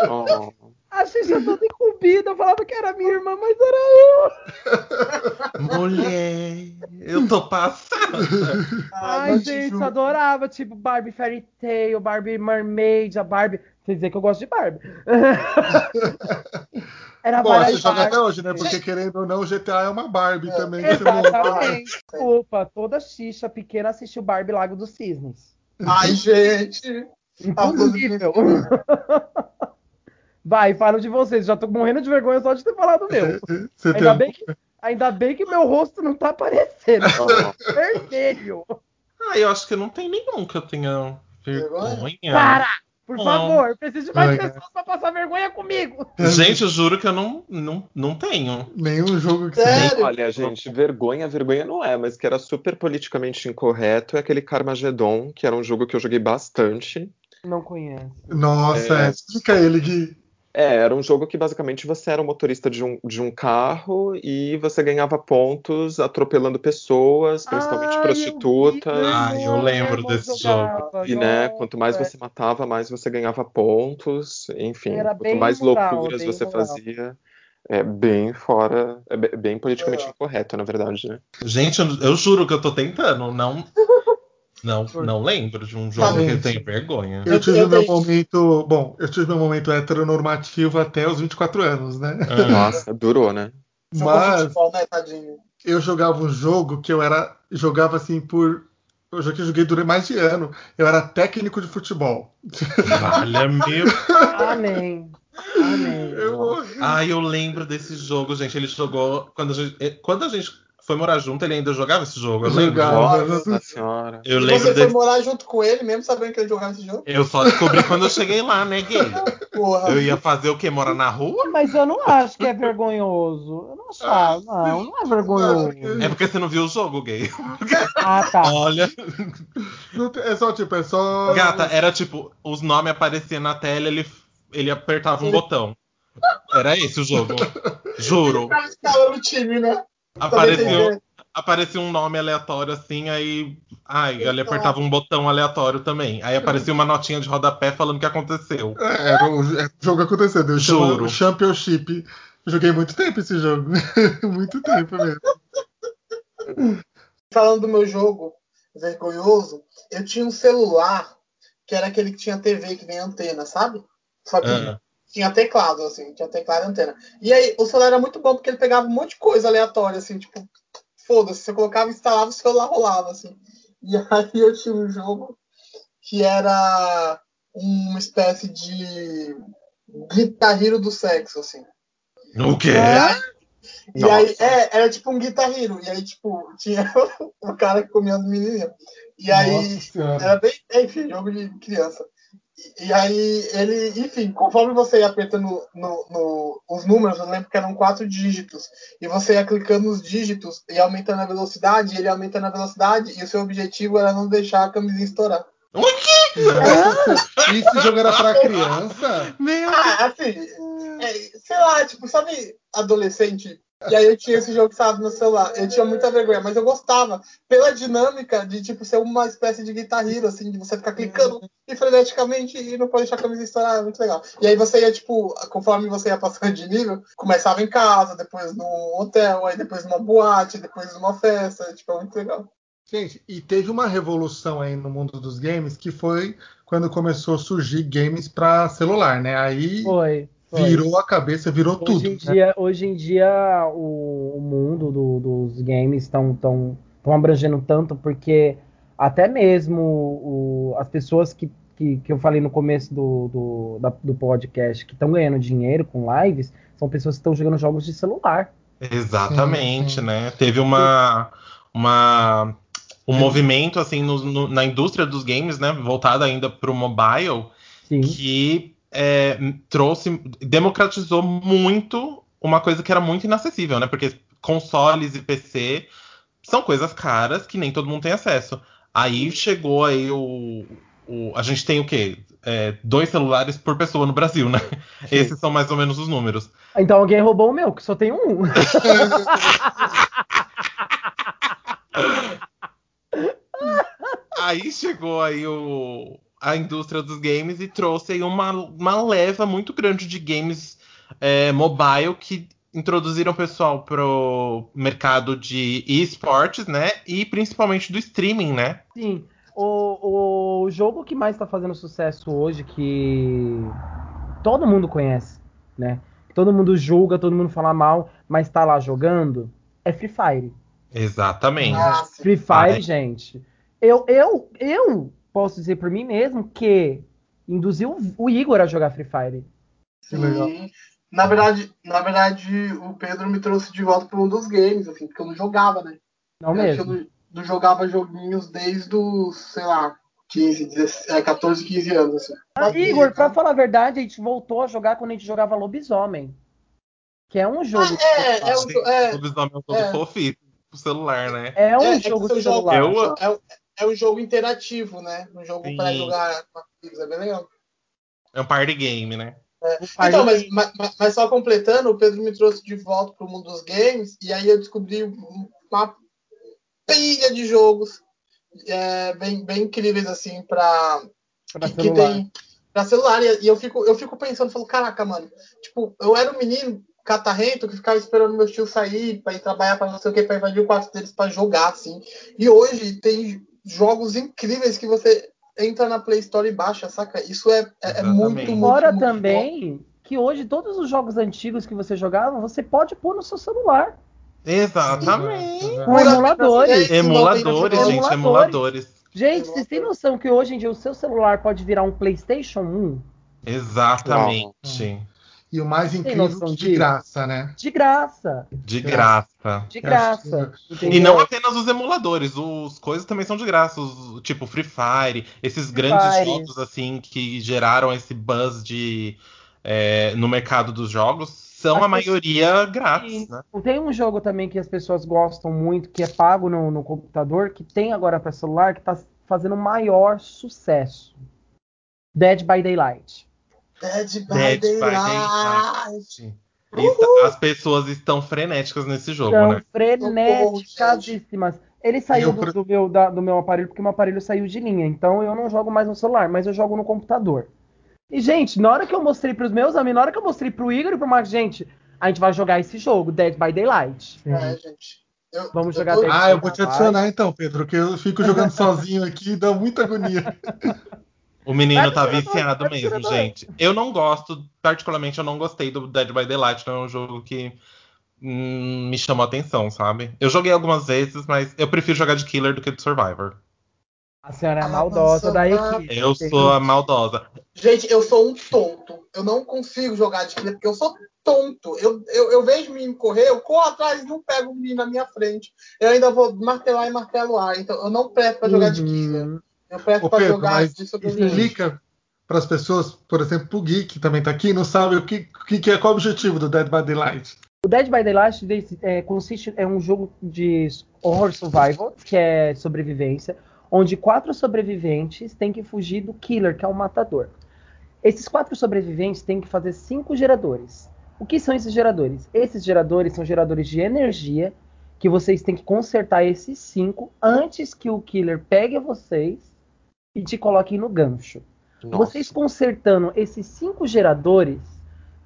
Oh. A Xixa toda incumbida. Eu falava que era minha irmã, mas era eu. Mulher, eu tô passada. Ai, te gente, eu adorava. Tipo, Barbie Fairy Tail, Barbie Mermaid, a Barbie. Quer dizer que eu gosto de Barbie. Era Bom, você joga até hoje, né? Porque querendo ou não, o GTA é uma Barbie também. você monta. Exatamente. Desculpa, toda Xixa pequena assistiu Barbie Lago dos Cisnes. Ai, gente. Impossível. Vai, falo de vocês. Já tô morrendo de vergonha só de ter falado meu. Você tem Ainda um- bem que, ainda bem que meu rosto não tá aparecendo. Vermelho. Ah, eu acho que não tem nenhum que eu tenha vergonha. Para! Por Não. favor, eu preciso de mais Ai, pessoas pra passar vergonha comigo. Gente, eu juro que eu não, não, não tenho. Nenhum jogo que você. Sério? Olha, gente, vergonha, vergonha não é, mas que era super politicamente incorreto é aquele Carmageddon, que era um jogo que eu joguei bastante. Não conheço. Nossa, É. é, explica ele, Gui. É, era um jogo que basicamente você era o motorista de um, de um carro e você ganhava pontos atropelando pessoas, principalmente Ai, prostitutas. eu Ai, eu lembro desse jogava, E né, quanto mais você matava, mais você ganhava pontos. Enfim, Era quanto mais moral, loucuras você moral. fazia, é bem fora, é be- bem politicamente É. incorreto, na verdade, né? Gente, eu, eu juro que eu tô tentando. Não, não, não lembro de um jogo que eu gente. tenho vergonha. Eu tive eu meu tenho- momento. Bom, eu tive meu momento heteronormativo até os 24 anos, né? Ah, Nossa, durou, né? Mas futebol, né, tadinho? eu jogava um jogo que eu era. Jogava assim por. Eu já que eu joguei durante mais de ano. Eu era técnico de futebol. Valha meu. Amém. Amém. Eu morri. Ai, eu lembro desse jogo, gente. Ele jogou. Quando a gente, eh, quando a gente foi morar junto, ele ainda jogava esse jogo. Eu lembro. Jogava. Nossa senhora. Eu e lembro você foi desse. morar junto com ele, mesmo sabendo que ele jogava esse jogo? Eu só descobri quando eu cheguei lá, né, gay? Porra. Eu ia fazer o quê? Morar na rua? Mas eu não acho que é vergonhoso. Eu não achava. Não, não é vergonhoso. É porque você não viu o jogo, gay. Ah, tá. Olha. É só tipo, é só. Gata, era tipo, os nomes apareciam na tela, ele, ele apertava um Ele- botão. Era esse o jogo. Juro. Ficava escalando o time, né? Apareceu, aparecia um nome aleatório assim, aí. Ai, ele apertava um botão aleatório também. Aí aparecia uma notinha de rodapé falando o que aconteceu. É, era o, era o jogo acontecendo. Eu chamo Juro. Championship. Joguei muito tempo esse jogo. muito tempo mesmo. Falando do meu jogo vergonhoso, eu tinha um celular que era aquele que tinha TV que nem antena, sabe? Só que Ah. Tinha teclado, assim, tinha teclado e antena. E aí, o celular era muito bom porque ele pegava um monte de coisa aleatória, assim, tipo, foda-se, você colocava, instalava, o celular rolava, assim. E aí eu tinha um jogo que era uma espécie de Guitar Hero do sexo, assim. O quê? E aí, é, era tipo um Guitar Hero. E aí, tipo, tinha o cara que comia as menininhas. E aí, Nossa era bem, enfim, jogo de criança. E, aí, ele, enfim, conforme você ia apertando no, no- os números, eu lembro que eram quatro dígitos. E você ia clicando nos dígitos e aumentando a velocidade, e ele aumentando a velocidade, e o seu objetivo era não deixar a camisinha estourar. O quê? E esse jogo era pra criança? Meu Ah, assim, é, sei lá, tipo, sabe, adolescente? E aí eu tinha esse jogo, sabe, no celular. Eu tinha muita vergonha, mas eu gostava. Pela dinâmica de, tipo, ser uma espécie de Guitar Hero, assim, de você ficar clicando e freneticamente e não pode deixar a camisa estourar, é muito legal. E aí você ia, tipo, conforme você ia passando de nível, começava em casa, depois no hotel, aí depois numa boate, depois numa festa, tipo, é muito legal. Gente, e teve uma revolução aí no mundo dos games que foi quando começou a surgir games pra celular, né? Aí Foi. Virou a cabeça, virou Hoje tudo. em, né? dia, hoje em dia, o, o mundo do- dos games estão tão, tão abrangendo tanto, porque até mesmo o- as pessoas que, que, que eu falei no começo do, do, da- do podcast que estão ganhando dinheiro com lives são pessoas que estão jogando jogos de celular. Exatamente, Sim, sim. né? Teve uma, uma um movimento assim no- no- na indústria dos games, né? Voltada ainda para o mobile, Sim. que é, trouxe, democratizou muito uma coisa que era muito inacessível, né? Porque consoles e PC são coisas caras que nem todo mundo tem acesso. Aí chegou aí o, o- a gente tem o quê? É, dois celulares por pessoa no Brasil, né? Esses são mais ou menos os números. Então alguém roubou o meu, que só tem um. Aí chegou aí o, a indústria dos games e trouxe aí uma, uma leva muito grande de games é, mobile que introduziram o pessoal pro mercado de esportes, né? E principalmente do streaming, né? Sim. O, o jogo que mais está fazendo sucesso hoje, que todo mundo conhece, né? Todo mundo julga, todo mundo fala mal, mas tá lá jogando, é Free Fire. Exatamente. Nossa, Free Fire, Ai. gente. Eu, eu, eu posso dizer por mim mesmo que induziu o Igor a jogar Free Fire. Que. Sim. Na verdade, na verdade, o Pedro me trouxe de volta para um dos games, assim, porque eu não jogava, né? Não Eu que mesmo? Eu não, não jogava joguinhos desde os, sei lá, 15, 16, é, 14, 15 anos, assim. Ah, Igor, pra falar a verdade, a gente voltou a jogar quando a gente jogava Lobisomem. Que é um jogo. de é, celular. é um- é. Lobisomem é um jogo é. fofíssimo pro celular, né? É um É, é que jogo de jogo- celular. Eu- É, um- é jogo interativo, né? Um jogo para jogar com amigos, é bem legal. É um party game, né? Então, mas, mas, mas só completando, o Pedro me trouxe de volta para o mundo dos games e aí eu descobri uma pilha de jogos é, bem, bem incríveis assim para Pra que, que celular. tem para celular e, e eu fico eu fico pensando, falo, caraca, mano, tipo, eu era um menino catarrento que ficava esperando meu tio sair para ir trabalhar para não sei o que para invadir o quarto deles para jogar assim. E hoje tem jogos incríveis que você entra na Play Store e baixa, saca? Isso é, é, é muito, muito, Fora muito bom. também que hoje todos os jogos antigos que você jogava, você pode pôr no seu celular. Exatamente. Com emuladores. dez, Emuladores, 99. gente, emuladores. Gente, vocês têm noção que hoje em dia o seu celular pode virar um PlayStation 1 Exatamente. E o mais incrível de graça, né? de graça. De graça. De graça. E não apenas os emuladores, os coisas também são de graça, os, tipo Free Fire, esses Free grandes Fire. jogos assim que geraram esse buzz de é, no mercado dos jogos são As a maioria grátis, né? Tem um jogo também que as pessoas gostam muito, que é pago no, no computador, que tem agora para celular, que tá fazendo maior sucesso. Dead by Daylight. Dead by Dead by Daylight. Daylight. Está- as pessoas estão frenéticas nesse jogo, São né? frenéticas. Ele saiu Eu do, do meu, da- do meu aparelho porque meu aparelho saiu de linha. Então eu não jogo mais no celular, mas eu jogo no computador. E, gente, na hora que eu mostrei pros meus amigos, na hora que eu mostrei pro Igor e pro Marcos, gente, a gente vai jogar esse jogo, Dead by Daylight. É, gente. Eu- Vamos eu jogar tô- Dead Ah, eu vou te adicionar então, Pedro, que eu fico jogando sozinho aqui e dá muita agonia. O menino tá viciado mesmo, gente. Eu não gosto, particularmente eu não gostei do Dead by Daylight, não é um jogo que hum, me chamou a atenção, sabe? Eu joguei algumas vezes, mas eu prefiro jogar de Killer do que de Survivor. A senhora é Ah, maldosa da equipe. Eu sou a maldosa. Gente, eu sou um tonto. Eu não consigo jogar de killer porque eu sou tonto. Eu, eu, eu vejo o menino correr, eu corro atrás e não pego o menino na minha frente. Eu ainda vou martelar e martelar. Então eu não presto pra jogar de killer. Eu pra Pedro, jogar de sobrevivente. explica para as pessoas, por exemplo, o Gui, que também tá aqui, não sabe o que, que que é, qual o objetivo do Dead by Daylight. O Dead by Daylight é, consiste é um jogo de horror survival, que é sobrevivência, onde quatro sobreviventes têm que fugir do killer, que é o matador. Esses quatro sobreviventes têm que fazer cinco geradores. O que são esses geradores? Esses geradores são geradores de energia que vocês têm que consertar esses cinco antes que o killer pegue vocês e te coloque no gancho. Nossa. Vocês consertando esses cinco geradores,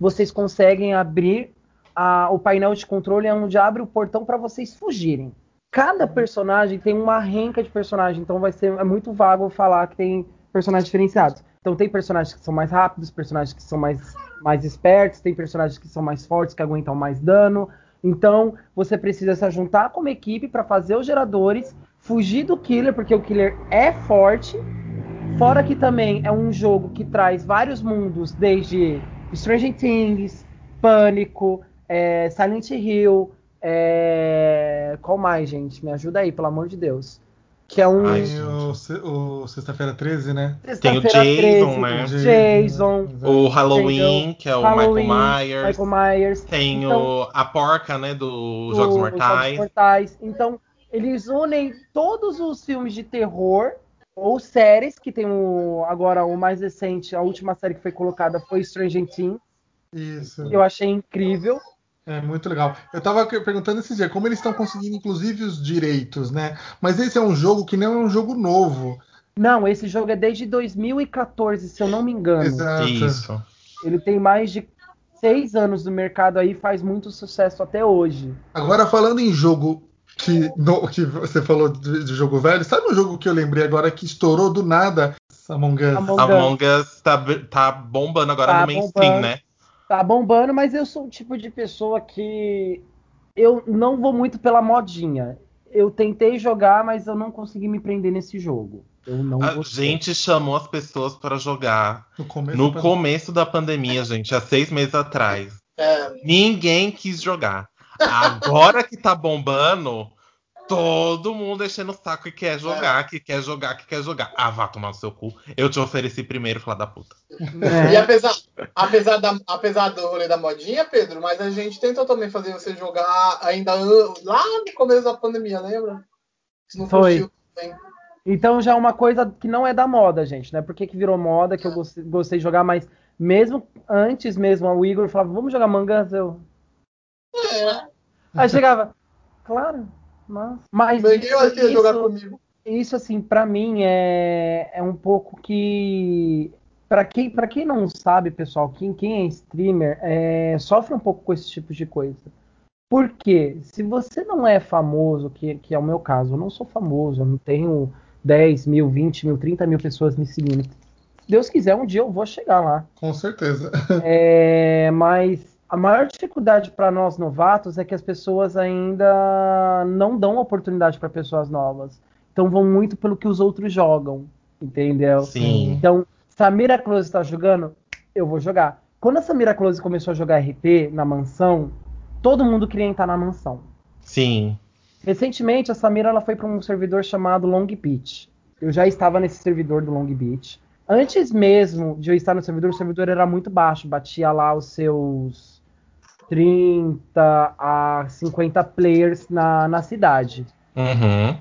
vocês conseguem abrir a- o painel de controle é onde abre o portão para vocês fugirem. Cada personagem tem uma renca de personagem, então vai ser é muito vago falar que tem personagens diferenciados. Então tem personagens que são mais rápidos, personagens que são mais, mais espertos, tem personagens que são mais fortes, que aguentam mais dano. Então você precisa se juntar com uma equipe para fazer os geradores, fugir do killer, porque o killer é forte. Fora que também é um jogo que traz vários mundos, desde Stranger Things, Pânico, é, Silent Hill, é, qual mais, gente? Me ajuda aí, pelo amor de Deus. Que é um Ai, Tem o, o Sexta-feira 13, né? Tem o Sexta-feira Jason, né? Jason, O Halloween, que é o Halloween, Michael Myers. Michael Myers. Tem Então, o, a porca, né, do Jogos Mortais. Mortais. Então, eles unem todos os filmes de terror ou séries, que tem o, agora o mais recente, a última série que foi colocada foi Stranger Things. Isso. Eu achei incrível. É muito legal. Eu tava perguntando esse dia como eles estão conseguindo, inclusive, os direitos, né? Mas esse é um jogo que não é um jogo novo. Não, esse jogo é desde 2014, se eu não me engano. Exato. Isso. Ele tem mais de seis anos no mercado aí, faz muito sucesso até hoje. Agora, falando em jogo que, no- que você falou de, de jogo velho, sabe um jogo que eu lembrei agora que estourou do nada? Among Us. Among Among Us tá, tá bombando agora Tá no mainstream, bombando. né? Tá bombando, mas eu sou o tipo de pessoa que eu não vou muito pela modinha. Eu tentei jogar, mas eu não consegui me prender nesse jogo. Eu não A gostei. gente chamou as pessoas para jogar No começo. no da- começo da pandemia, gente, há seis meses atrás. É, Ninguém quis jogar. Agora que tá bombando, todo mundo enchendo o saco e quer jogar, que quer jogar, que quer jogar. Ah, vá tomar no seu cu. Eu te ofereci primeiro, filha da puta. É. E apesar, apesar, da, apesar do rolê da modinha, Pedro, mas a gente tentou também fazer você jogar ainda lá no começo da pandemia, lembra? Você não Foi. também. Então já é uma coisa que não é da moda, gente, né? Por que, que virou moda, que eu gostei, gostei de jogar, mas mesmo antes mesmo, o Igor falava, vamos jogar mangas, eu. É, Aí chegava, claro, mas. Mas ninguém vai querer jogar comigo. isso assim pra mim é, é um pouco que Pra quem, pra quem não sabe, pessoal, quem, quem é streamer é, sofre um pouco com esse tipo de coisa. Porque se você não é famoso, que, que é o meu caso, eu não sou famoso, eu não tenho 10 mil, 20 mil, 30 mil pessoas me seguindo. Se Deus quiser, um dia eu vou chegar lá. Com certeza. É, mas a maior dificuldade para nós novatos é que as pessoas ainda não dão oportunidade para pessoas novas. Então vão muito pelo que os outros jogam, entendeu? Sim. Então, se a Miraculous está jogando, eu vou jogar. Quando essa Miraculous começou a jogar RP na mansão, todo mundo queria entrar na mansão. Sim. Recentemente, a Samira ela foi para um servidor chamado Long Beach. Eu já estava nesse servidor do Long Beach. Antes mesmo de eu estar no servidor, o servidor era muito baixo, batia lá os seus 30 a 50 players na, na cidade. Uhum.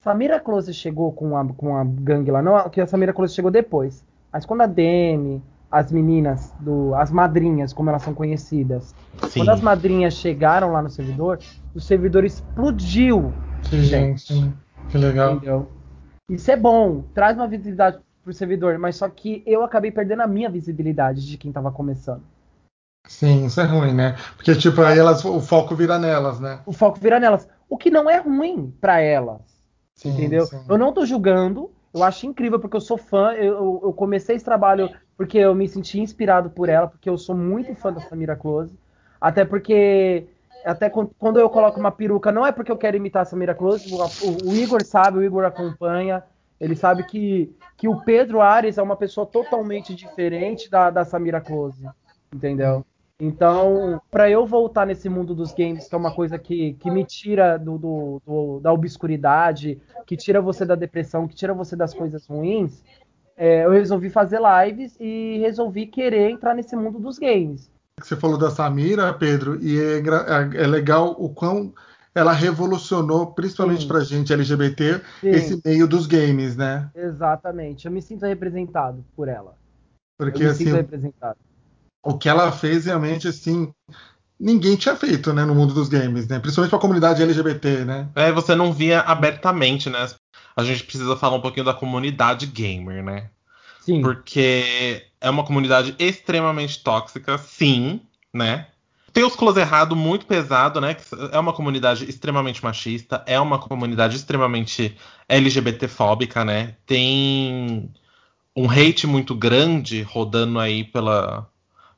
Samira Close chegou com a, com a gangue lá, não, que a Samira Close chegou depois. Mas quando a Demi, as meninas, do, as madrinhas, como elas são conhecidas. Sim. Quando as madrinhas chegaram lá no servidor, o servidor explodiu. Que gente, que legal. Entendeu? Isso é bom, traz uma visibilidade pro servidor, mas só que eu acabei perdendo a minha visibilidade de quem tava começando. Sim, isso é ruim, né? Porque, tipo, aí elas, o foco vira nelas, né? O foco vira nelas. O que não é ruim para elas. Sim, entendeu? sim. Eu não tô julgando, eu acho incrível porque eu sou fã. Eu, eu comecei esse trabalho porque eu me senti inspirado por ela, porque eu sou muito fã da Samira Close. Até porque, até quan- quando eu coloco uma peruca, não é porque eu quero imitar a Samira Close. O, o- o Igor sabe, o Igor acompanha. Ele sabe que, que o Pedro Ares é uma pessoa totalmente diferente da, da Samira Close. Entendeu? Então, para eu voltar nesse mundo dos games, que é uma coisa que, que me tira do, do- do- da obscuridade, que tira você da depressão, que tira você das coisas ruins, é, eu resolvi fazer lives e resolvi querer entrar nesse mundo dos games. Você falou da Samira, Pedro, e é, engra- é legal o quão ela revolucionou, principalmente pra gente LGBT, Sim. esse meio dos games, né? Exatamente. Eu me sinto representado por ela. Porque, eu me assim, sinto representado. O que ela fez realmente, assim, ninguém tinha feito, né, no mundo dos games, né? Principalmente pra comunidade LGBT, né? É, você não via abertamente, né? A gente precisa falar um pouquinho da comunidade gamer, né? Sim. Porque é uma comunidade extremamente tóxica, sim, né? Tem os close errado muito pesado, né? É uma comunidade extremamente machista, é uma comunidade extremamente LGBTfóbica, né? Tem um hate muito grande rodando aí pela,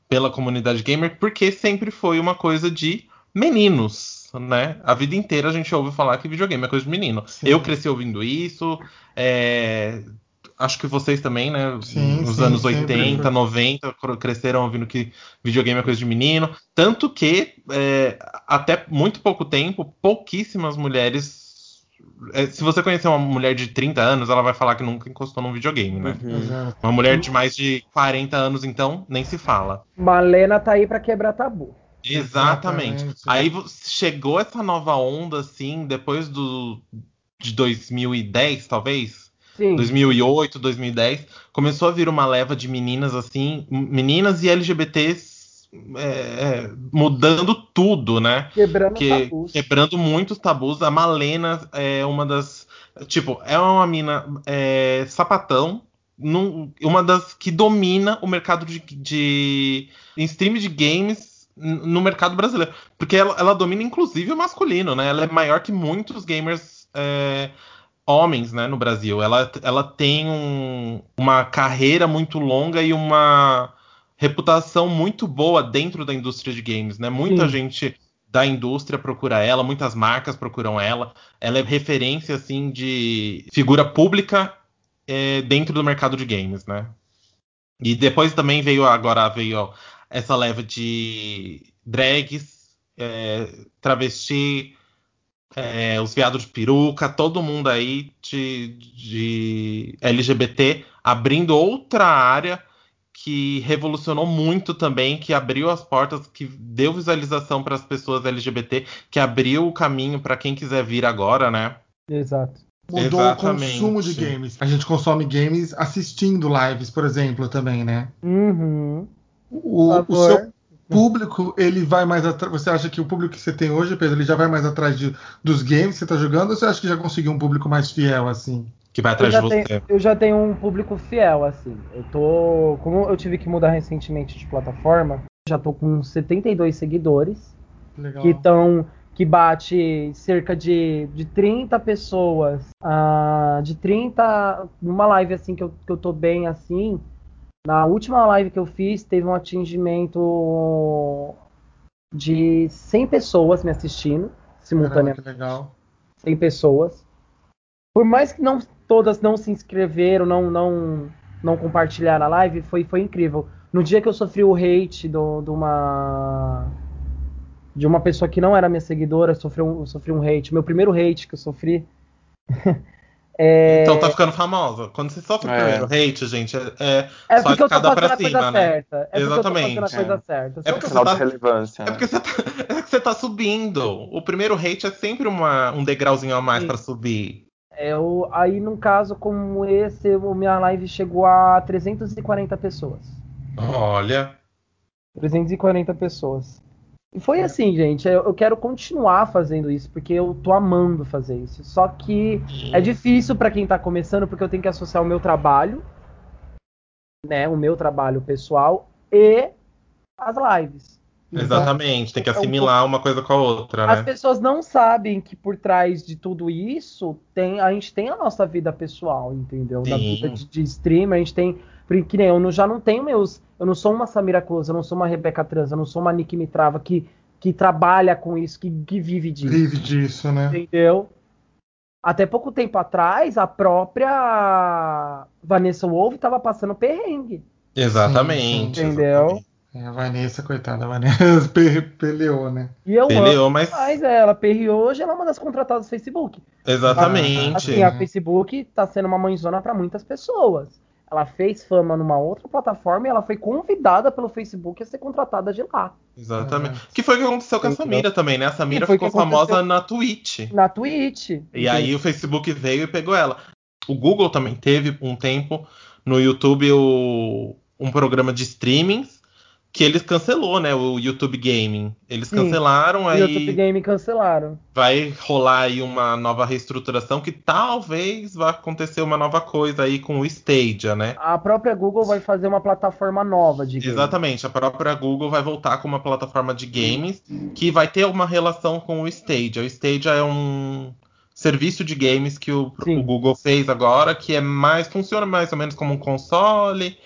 pela comunidade gamer, porque sempre foi uma coisa de meninos, né? A vida inteira a gente ouve falar que videogame é coisa de menino. Sim. Eu cresci ouvindo isso, é, acho que vocês também, né? Sim, Nos sim, anos sempre 80, foi. 90, cr- cresceram ouvindo que videogame é coisa de menino. Tanto que, é, até muito pouco tempo, pouquíssimas mulheres. É, se você conhecer uma mulher de 30 anos, ela vai falar que nunca encostou num videogame, né? Uhum. Uma mulher de mais de 40 anos, então, nem se fala. Malena tá aí pra quebrar tabu. Exatamente. Exatamente. Aí chegou essa nova onda, assim, depois do de 2010, talvez. Sim. 2008, 2010, começou a vir uma leva de meninas assim, meninas e LGBTs é, é, mudando tudo, né? Quebrando Que, tabus. quebrando muitos tabus. A Malena é uma das. Tipo, é uma mina é, sapatão, num- uma das que domina o mercado de, de em stream de games no mercado brasileiro. Porque ela, ela domina inclusive o masculino, né? Ela é maior que muitos gamers é, homens, né, no Brasil. Ela, ela tem um- uma carreira muito longa e uma reputação muito boa dentro da indústria de games, né? Muita Sim. gente da indústria procura ela, muitas marcas procuram ela. Ela é referência assim de figura pública é, dentro do mercado de games, né? E depois também veio agora veio ó, essa leva de drags, é, travesti, é, os viados de peruca, todo mundo aí de, de LGBT abrindo outra área que revolucionou muito também, que abriu as portas, que deu visualização para as pessoas LGBT, que abriu o caminho para quem quiser vir agora, né? Exato. Mudou Exatamente. o consumo de games. A gente consome games assistindo lives, por exemplo, também, né? Uhum. O, o seu público, ele vai mais atrás. Você acha que o público que você tem hoje, Pedro, ele já vai mais atrás de, dos games que você tá jogando? Ou você acha que já conseguiu um público mais fiel, assim? Que vai Eu atrás já, de você. tenho, eu já tenho um público fiel, assim. Eu tô. Como eu tive que mudar recentemente de plataforma, já tô com 72 seguidores. Legal. que estão que bate cerca de, de 30 pessoas ah, de 30 numa live assim que eu, que eu tô bem assim na última live que eu fiz teve um atingimento de 100 pessoas me assistindo Caramba, simultaneamente que legal. 100 pessoas por mais que não todas não se inscreveram não não não compartilharam a live foi foi incrível no dia que eu sofri o hate do, de uma de uma pessoa que não era minha seguidora, eu sofri um, sofri um hate. Meu primeiro hate que eu sofri. é, Então tá ficando famosa. Quando você sofre o É. primeiro hate, gente, é, é, é só porque eu tô escada pra a coisa cima, né? certa. É porque eu tô Exatamente, fazendo a coisa é. certa. É porque você tá- de relevância. É porque você tá, é que você tá subindo. O primeiro hate é sempre uma, um degrauzinho a mais Sim. pra subir. eu, aí, num caso como esse, o minha live chegou a 340 pessoas. Olha. 340 pessoas. E foi assim, gente. Eu, eu quero continuar fazendo isso, porque eu tô amando fazer isso. Só que é difícil para quem tá começando, porque eu tenho que associar o meu trabalho, né? O meu trabalho pessoal e as lives. Exatamente, tem que é um assimilar uma coisa com a outra, As né? pessoas não sabem que por trás de tudo isso tem a gente tem a nossa vida pessoal, entendeu? Na Sim. vida de, de streamer, a gente tem. Porque nem eu não- já não tenho meus. Eu não sou uma Samira Close, eu não sou uma Rebeca Trans, eu não sou uma Nick Mitrava que, que trabalha com isso, que, que vive disso. Vive disso, né? Entendeu? Até pouco tempo atrás, a própria Vanessa Wolff estava passando perrengue. Exatamente. Sim. Entendeu? exatamente. É, a Vanessa, coitada, a Vanessa pe- peleou, né? E eu Peleou, amo mas. mais ela. Perreou, hoje ela é uma das contratadas do Facebook. Exatamente. Assim, a Facebook tá sendo uma mãezona para muitas pessoas. Ela fez fama numa outra plataforma e ela foi convidada pelo Facebook a ser contratada de lá. Exatamente. Que foi o que aconteceu com a? Samira também, né? A Samira ficou famosa na Twitch. Na Twitch. E aí o Facebook veio e pegou ela. O Google também teve um tempo no YouTube o- um programa de streamings que eles cancelou, né? O YouTube Gaming. Eles Sim. cancelaram, O aí YouTube Game cancelaram. vai rolar aí uma nova reestruturação que talvez vá acontecer uma nova coisa aí com o Stadia, né? A própria Google vai fazer uma plataforma nova de game. Exatamente, a própria Google vai voltar com uma plataforma de games que vai ter uma relação com o Stadia. O Stadia é um serviço de games que o, o Google fez agora, que é mais funciona mais ou menos como um console.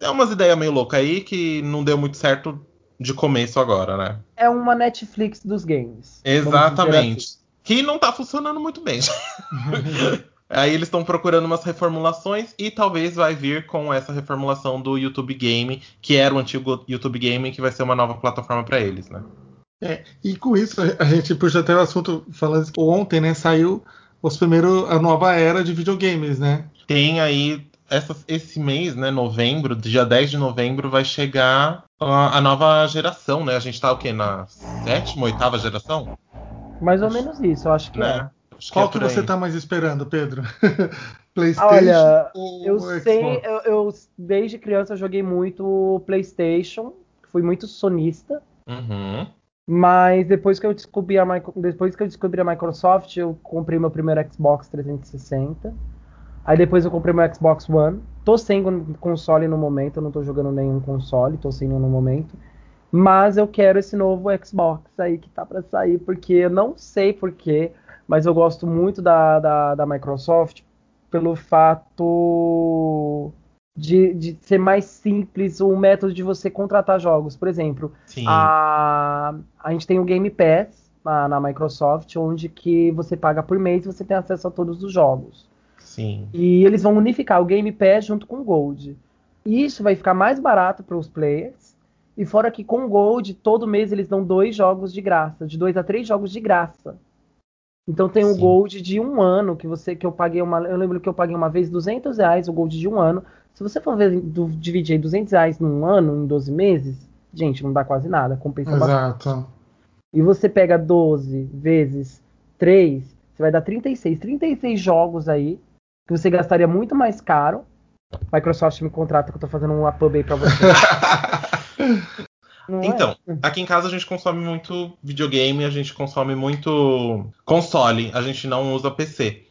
É umas ideias meio loucas aí que não deu muito certo de começo agora, né? É uma Netflix dos games. Exatamente. assim. Que não tá funcionando muito bem. Aí eles estão procurando umas reformulações e talvez vai vir com essa reformulação do YouTube Game, que era o antigo YouTube Game, que vai ser uma nova plataforma para eles, né? É, e com isso, a gente puxa até o assunto falando que ontem, né, saiu os primeiros, a nova era de videogames, né? Tem aí essa- esse mês, né, novembro, dia 10 de novembro, vai chegar a, a nova geração, né? A gente tá o quê? Na sétima, oitava geração? Mais ou menos isso, eu acho que é. Né? Acho Qual é que você tá mais esperando, Pedro? PlayStation Olha, ou Eu Xbox? sei, eu, eu desde criança eu joguei muito PlayStation, fui muito sonista, Uhum. mas depois que eu descobri a depois que eu descobri a Microsoft, eu comprei meu primeiro Xbox 360. Aí depois eu comprei meu Xbox One. Tô sem con- console no momento, eu não tô jogando nenhum console, tô sem um no momento. Mas eu quero esse novo Xbox aí que tá pra sair, porque eu não sei porquê, mas eu gosto muito da, da, da Microsoft pelo fato de, de ser mais simples o método de você contratar jogos. Por exemplo, Sim. a, a gente tem o Game Pass na, na Microsoft, onde que você paga por mês e você tem acesso a todos os jogos. Sim. E eles vão unificar o Game Pass junto com o Gold. E isso vai ficar mais barato para os players. E fora que com o Gold, todo mês eles dão dois jogos de graça, de dois a três jogos de graça. Então tem o Sim. Gold de um ano que você que eu paguei uma, eu lembro que eu paguei uma vez 200 reais o Gold de um ano. Se você for ver, do- dividir aí 200 reais num ano, em 12 meses, gente, não dá quase nada, compensa bastante. Exato. E você pega 12 vezes 3, você vai dar 36. 36 jogos aí, que você gastaria muito mais caro. Microsoft me contrata que eu tô fazendo um pub aí pra você. É? Então, aqui em casa a gente consome muito videogame, a gente consome muito console, a gente não usa PC.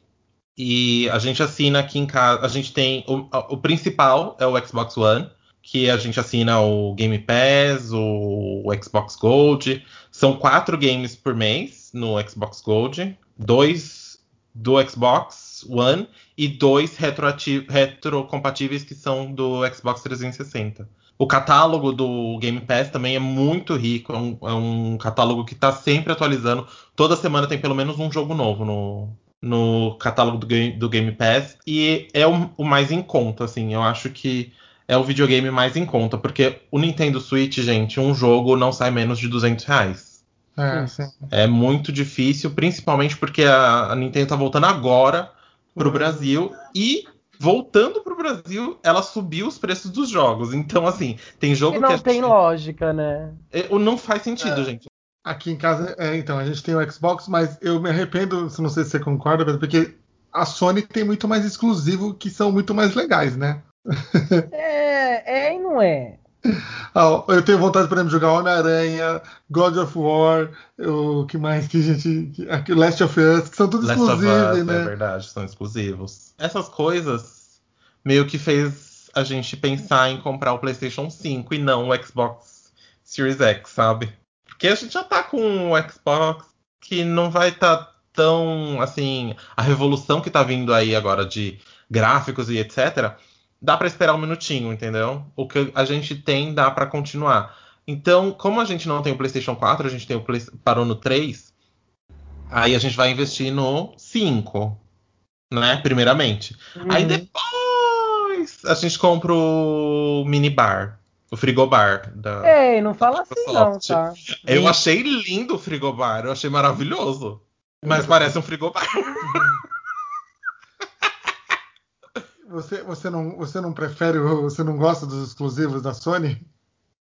E a gente assina aqui em casa, a gente tem o, o principal é o Xbox One, que a gente assina o Game Pass, o, o Xbox Gold. São quatro games por mês no Xbox Gold, dois do Xbox One e dois retrocompatíveis que são do Xbox 360. O catálogo do Game Pass também é muito rico, é um, é um catálogo que está sempre atualizando. Toda semana tem pelo menos um jogo novo no, no catálogo do, Game- do Game Pass. E é o, o mais em conta, assim. Eu acho que é o videogame mais em conta, porque o Nintendo Switch, gente, um jogo não sai menos de 200 reais. É. É muito difícil, principalmente porque a, a Nintendo tá voltando agora pro Uhum. Brasil e voltando pro Brasil, ela subiu os preços dos jogos. Então, assim, tem jogo E que a não gente- tem lógica, né? é, não faz sentido, É. gente. Aqui em casa, é, então, a gente tem o Xbox, mas eu me arrependo, se não sei se você concorda, porque a Sony tem muito mais exclusivo que são muito mais legais, né? É, é e não é. Ah, eu tenho vontade, por exemplo, de jogar Homem-Aranha, God of War, o que mais que a gente. Last of Us, que são tudo Last exclusivos, Us, né? É verdade, são exclusivos. Essas coisas meio que fez a gente pensar em comprar o PlayStation 5 e não o Xbox Series X, sabe? Porque a gente já tá com o Xbox que não vai estar tá tão assim. A revolução que tá vindo aí agora de gráficos e etc. Dá para esperar um minutinho, entendeu? O que a gente tem dá para continuar. Então, como a gente não tem o PlayStation 4, a gente tem o Play... parou no 3, aí a gente vai investir no 5, né? Primeiramente. Uhum. Aí depois a gente compra o minibar, o frigobar da. Ei, não fala assim não, tá? Eu achei lindo o frigobar, eu achei maravilhoso. Mas parece um frigobar. Você, você, não, você não prefere, você não gosta dos exclusivos da Sony?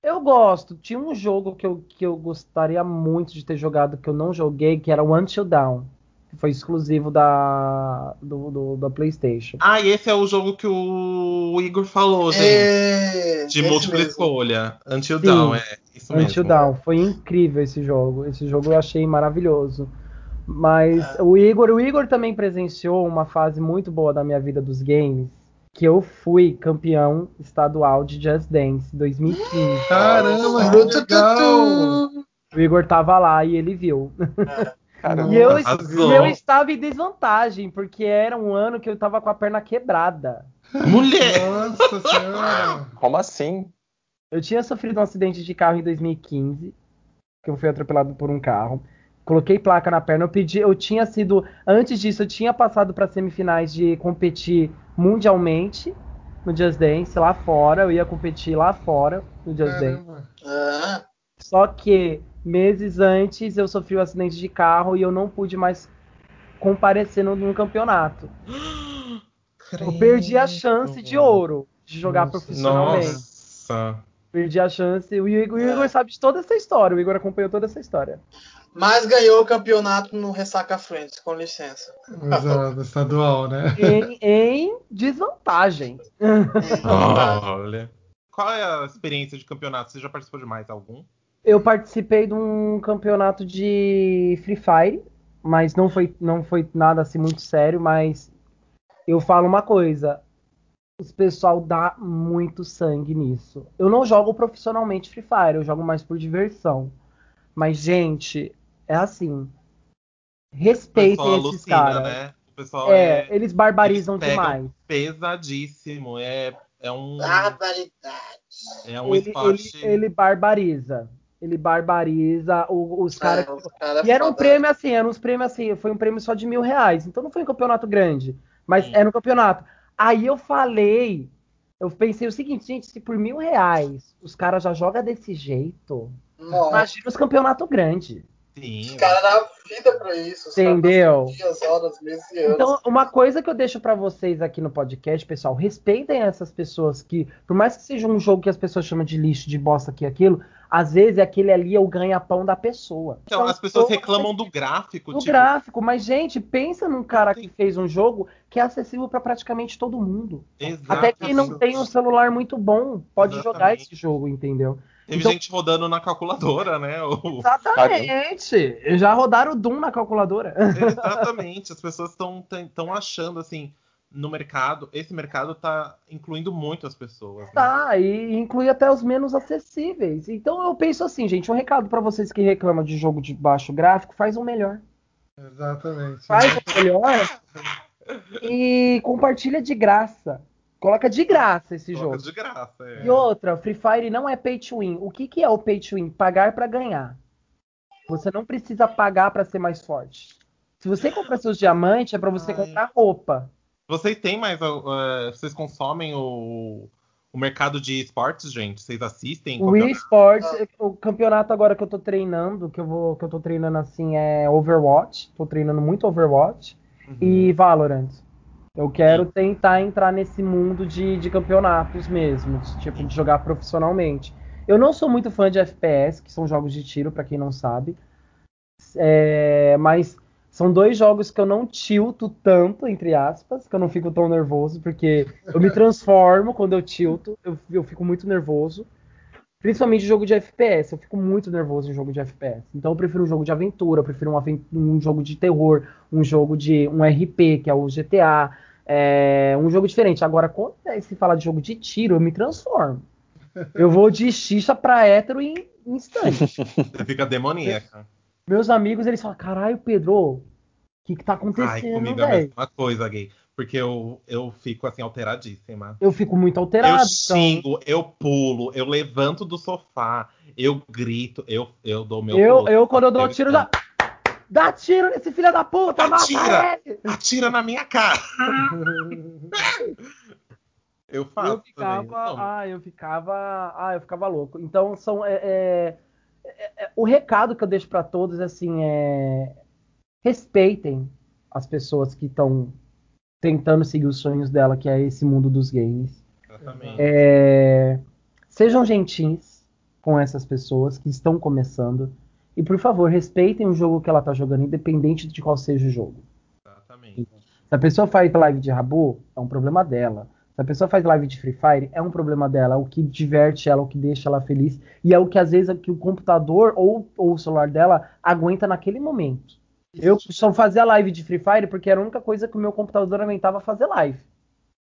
Eu gosto. Tinha um jogo que eu, que eu gostaria muito de ter jogado que eu não joguei, que era o Until Dawn. Que foi exclusivo da, do, do- da PlayStation. Ah, e esse é o jogo que o Igor falou, gente. É, De múltipla mesmo. escolha. Until Sim. Dawn, é isso mesmo. Until Dawn. Foi incrível esse jogo. Esse jogo eu achei maravilhoso. Mas o Igor, o Igor também presenciou uma fase muito boa da minha vida dos games, que eu fui campeão estadual de Just Dance 2015. Caramba, Tu, que tu, legal! O Igor tava lá e ele viu. Caramba. E eu, e eu estava em desvantagem, porque era um ano que eu tava com a perna quebrada. Mulher! Nossa senhora! Como assim? Eu tinha sofrido um acidente de carro em 2015, que eu fui atropelado por um carro. Coloquei placa na perna. Eu pedi, eu tinha sido, antes disso, eu tinha passado para semifinais de competir mundialmente no Just Dance lá fora. Eu ia competir lá fora no Just Dance. Caramba. Ah, Só que meses antes eu sofri um acidente de carro e eu não pude mais comparecer no, no campeonato. Eu perdi a chance de ouro de jogar Nossa. profissionalmente. Nossa. Perdi a chance. O Igor, o Igor sabe de toda essa história. O Igor acompanhou toda essa história. mas ganhou o campeonato no Ressaca Friends, com licença. Exato, estadual, né? Em, em desvantagem. Olha. Qual é a experiência de campeonato? Você já participou de mais algum? Eu participei de um campeonato de Free Fire, mas não foi, não foi nada assim muito sério, mas eu falo uma coisa. Os pessoal dá muito sangue nisso. Eu não jogo profissionalmente Free Fire, eu jogo mais por diversão. Mas, gente, é assim. Respeitem esses alucina, caras. né? O pessoal É, é, eles barbarizam eles demais. pesadíssimo. É, é um, Barbaridade. é um ele, esporte. ele, ele barbariza. Ele barbariza o- os caras. É, os cara E era um foda. prêmio assim, era uns prêmios assim, foi um prêmio só de mil reais. Então não foi um campeonato grande, mas Sim. era um campeonato. Aí eu falei, eu pensei o seguinte, gente, se por mil reais os caras já jogam desse jeito, Nossa, imagina os campeonatos grandes. Sim, os caras vida pra isso. Entendeu? passam Dias, horas, meses e anos. Então, uma coisa que eu deixo pra vocês aqui no podcast, pessoal, respeitem essas pessoas que, por mais que seja um jogo que as pessoas chamam de lixo, de bosta aqui e aquilo, às vezes aquele ali é o ganha-pão da pessoa. Então, as pessoas reclamam do gráfico. do tipo, gráfico, mas gente, pensa num cara que fez um jogo que é acessível pra praticamente todo mundo. Até quem não tem um celular muito bom pode Exatamente. jogar esse jogo, entendeu? Teve Então- gente rodando na calculadora, né? O- Exatamente. Já rodaram o Doom na calculadora. Exatamente. As pessoas estão tão achando assim no mercado. Esse mercado tá incluindo muito as pessoas. né? Tá, e inclui até os menos acessíveis. Então eu penso assim, gente, um recado pra vocês que reclamam de jogo de baixo gráfico, faz um melhor. Exatamente. Faz um melhor e compartilha de graça. Coloca de graça esse Coloca jogo. de graça. é. E outra, Free Fire não é pay to win. O que, que é o pay to win? Pagar pra ganhar. Você não precisa pagar pra ser mais forte. Se você comprar seus diamantes, é pra você Ai. comprar roupa. Vocês têm mais. uh, vocês consomem o, o mercado de esportes, gente? Vocês assistem? O eSports, o campeonato agora que eu tô treinando, que eu vou, que eu tô treinando assim é Overwatch. Tô treinando muito Overwatch Uhum. e Valorant. Eu quero tentar entrar nesse mundo de, de campeonatos mesmo, tipo, de jogar profissionalmente. Eu não sou muito fã de FPS, que são jogos de tiro, pra quem não sabe. É, mas são dois jogos que eu não tilto tanto, entre aspas, que eu não fico tão nervoso, porque eu me transformo quando eu tilto, eu, eu fico muito nervoso. Principalmente jogo de FPS. Eu fico muito nervoso em jogo de FPS. Então eu prefiro um jogo de aventura, eu prefiro um, um jogo de terror, um jogo de um RP, que é o GTA. É, um jogo diferente. Agora, quando é se fala de jogo de tiro, eu me transformo. Eu vou de xixa pra hétero em instante. Você fica demoníaca. Meus amigos, eles falam, caralho, Pedro, o que que tá Ai, acontecendo, comigo é a mesma coisa, gay. Porque eu, eu fico assim, alteradíssima. Eu fico muito alterado. eu então, xingo, eu pulo, eu levanto do sofá, eu grito, eu, eu dou meu eu, pulo. eu, quando eu dou Eu tiro, já... Dá tiro nesse filho da puta, mata Atira! Atira na minha cara! Eu faço Eu ficava, então. ah, eu ficava, ah, eu ficava louco. Então são, é, é, é, é, o recado que eu deixo pra todos assim é respeitem as pessoas que estão tentando seguir os sonhos dela, que é esse mundo dos games. Exatamente. É, sejam gentis com essas pessoas que estão começando e por favor respeitem o jogo que ela tá jogando, independente de qual seja o jogo. Exatamente. Se a pessoa faz live de Rabu, é um problema dela. Se a pessoa faz live de Free Fire, é um problema dela. É o que diverte ela, o que deixa ela feliz. E é o que às vezes que o computador ou, ou o celular dela aguenta naquele momento. Eu só fazia live de Free Fire porque era a única coisa que o meu computador aguentava fazer live.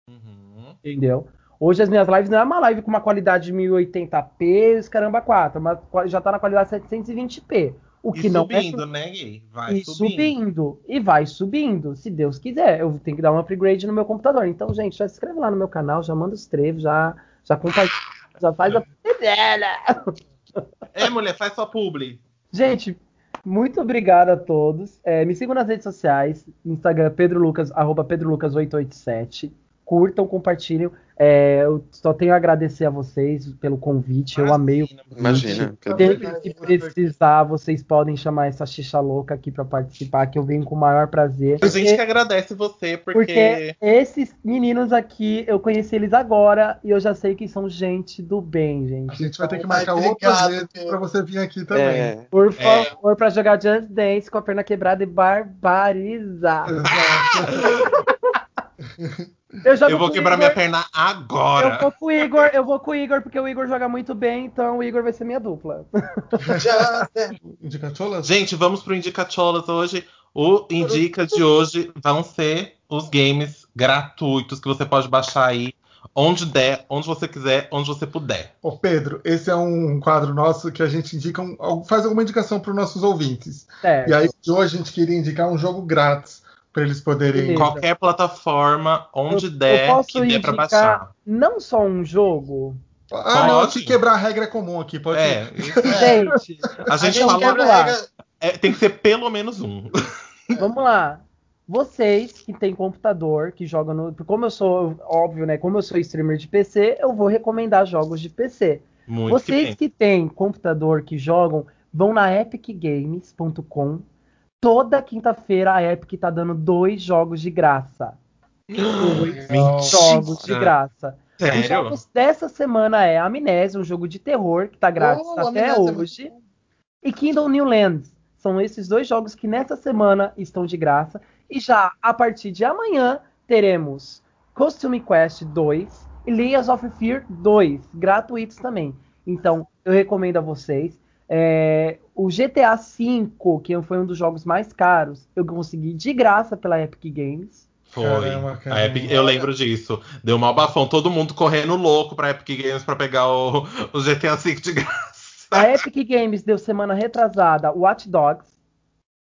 Uhum. Entendeu? Hoje as minhas lives não é uma live com uma qualidade de 1080p, os caramba 4, mas já tá na qualidade 720p. O E que não é subindo, né, gay? Vai e subindo. subindo. E vai subindo, se Deus quiser. Eu tenho que dar um upgrade no meu computador. Então, gente, já se inscreve lá no meu canal, já manda os trevos, já, já compartilha, já faz a dela. É, mulher, faz sua publi. Gente, muito obrigado a todos. É, me sigam nas redes sociais, Instagram, Pedro Lucas, arroba Pedro Lucas 887. Curtam, compartilhem. É, eu só tenho a agradecer a vocês pelo convite. Eu amei o Imagina. Pedro. Sempre que precisar, vocês podem chamar essa xixa louca aqui pra participar, que eu venho com o maior prazer. A gente que agradece você, porque. Porque esses meninos aqui, eu conheci eles agora e eu já sei que são gente do bem, A gente. gente vai ter que marcar obrigado, outras vezes pra você vir aqui também. É, Por favor, pra jogar Just Dance com a perna quebrada e barbarizar. Exato. Eu, jogo Eu vou quebrar Igor, minha perna Eu agora. vou com o Igor, eu vou com o Igor, porque o Igor joga muito bem, então o Igor vai ser minha dupla. Já, Indicacholas? Gente, vamos pro Indicacholas hoje. O Indica de hoje vão ser os games gratuitos que você pode baixar aí onde der, onde você quiser, onde você puder. Ô Pedro, esse é um quadro nosso que a gente indica, um- faz alguma indicação para os nossos ouvintes. Certo. E aí, hoje a gente queria indicar um jogo grátis para eles poderem. Beleza. Qualquer plataforma, onde Eu- der, eu posso que dê pra indicar baixar. não só um jogo. Ah, não, Pode. se quebrar a regra é comum aqui, pode É, é. Gente, A gente gente falou. quebra- lá. é, tem que ser pelo menos um. Vamos lá. Vocês que têm computador, que jogam no. Como eu sou, óbvio, né? Como eu sou streamer de PC, eu vou recomendar jogos de PC. Muito Vocês que que têm computador que jogam, vão na epicgames.com. Toda quinta-feira a Epic tá dando dois jogos de graça. Dois Mentira. jogos de graça. Os Sério? jogos dessa semana é Amnésia, um jogo de terror que tá grátis Oh, até Amnésia é hoje. E Kingdom New Lands. São esses dois jogos que nessa semana estão de graça. E já a partir de amanhã teremos Costume Quest 2 e Layers of Fear 2, gratuitos também. Então, eu recomendo a vocês. É, o GTA V, que foi um dos jogos mais caros, eu consegui de graça pela Epic Games. Foi. Caramba, A caramba. Epic- eu lembro disso. Deu mal bafão. Todo mundo correndo louco pra Epic Games pra pegar o, o GTA V de graça. A Epic Games deu semana retrasada Watch Dogs.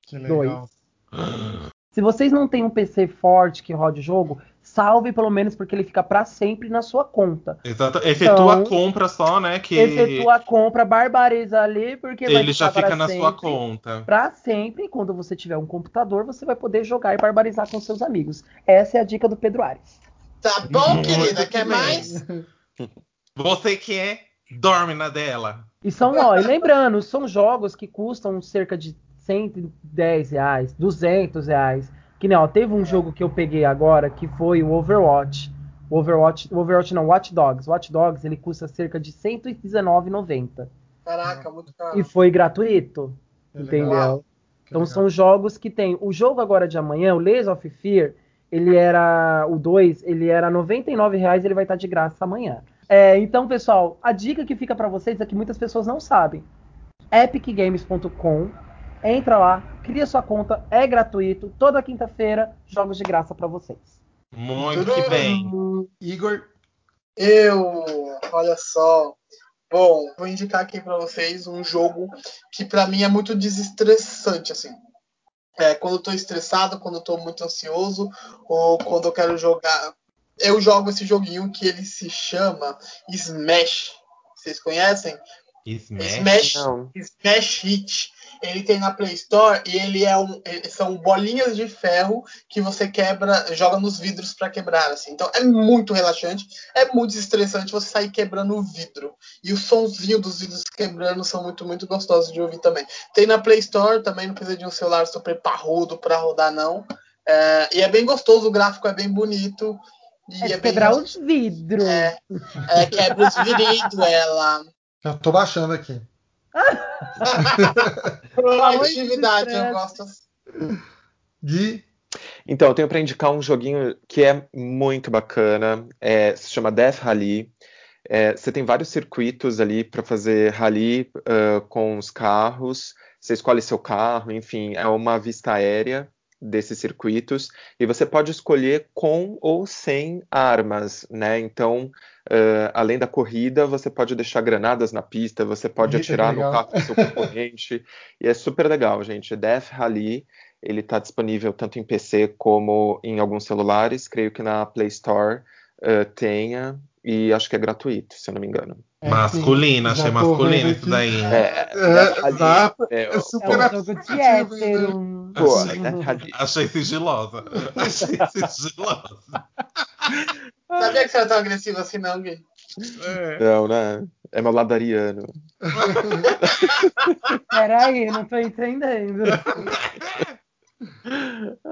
Que legal. Se vocês não têm um PC forte que rode o jogo, salve pelo menos porque ele fica pra sempre na sua conta. Exato. Efetua Então, a compra só, né? Que Efetua a compra, barbariza ali, porque vai ele já fica pra na sempre, sua conta. Pra sempre, e quando você tiver um computador, você vai poder jogar e barbarizar com seus amigos. Essa é a dica do Pedro Ares. Tá bom, Muito querida? Quer bem. mais? Você que é, dorme na dela. E são, ó, e lembrando, são jogos que custam cerca de 110 reais, 200 reais. Que nem, ó, teve um jogo que eu peguei agora que foi o Overwatch. O Overwatch, o Overwatch não, Watch Dogs. Watch Dogs ele custa cerca de R$ 119,90. Caraca, muito caro. E foi gratuito. Que entendeu? legal. Então legal. são jogos que tem. O jogo agora de amanhã, o Layers of Fear, ele era. O 2, ele era 99 reais ele vai estar de graça amanhã. É, então, pessoal, a dica que fica para vocês é que muitas pessoas não sabem. epicgames.com Entra lá, cria sua conta, é gratuito. Toda quinta-feira, jogos de graça para vocês. Muito que bem. Igor, Eu, olha só. Bom, vou indicar aqui pra vocês um jogo que pra mim é muito desestressante, assim. É, quando eu tô estressado, quando eu tô muito ansioso, ou quando eu quero jogar. Eu jogo esse joguinho que ele se chama Smash. Vocês conhecem? Smash. Smash, Não. Smash Hit. Ele tem na Play Store e ele é um, ele- são bolinhas de ferro que você quebra, joga nos vidros para quebrar, assim. Então é muito relaxante, é muito estressante você sair quebrando o vidro. E o sonzinho dos vidros quebrando são muito, muito gostosos de ouvir também. Tem na Play Store, também não precisa de um celular super parrudo para rodar, não. É, e é bem gostoso, o gráfico é bem bonito. E É, é, quebrar os vidros. é, é, quebra os vidros, ela. já tô baixando aqui. Proatividade, eu gosto. Gui, Então, eu tenho para indicar um joguinho que é muito bacana, é, se chama Death Rally. É, você tem vários circuitos ali para fazer rally ah, com os carros. Você escolhe seu carro, enfim, é uma vista aérea desses circuitos e você pode escolher com ou sem armas, né? Então, ah, além da corrida, você pode deixar granadas na pista, você pode Eita, que atirar no carro do seu concorrente e é super legal, gente. Death Rally ele está disponível tanto em PC como em alguns celulares. Creio que na Play Store eh, tenha e acho que é gratuito, se eu não me engano. É, Masculina, sim, achei vendo isso daí. É, É, é, É É super um Super jogo de né? hétero. pô, Death Rally. Achei sigilosa. Achei sigilosa. Sabia que você era tão agressivo assim, não, Gui? É. Não, né? É meu ladariano. Peraí, não tô entendendo.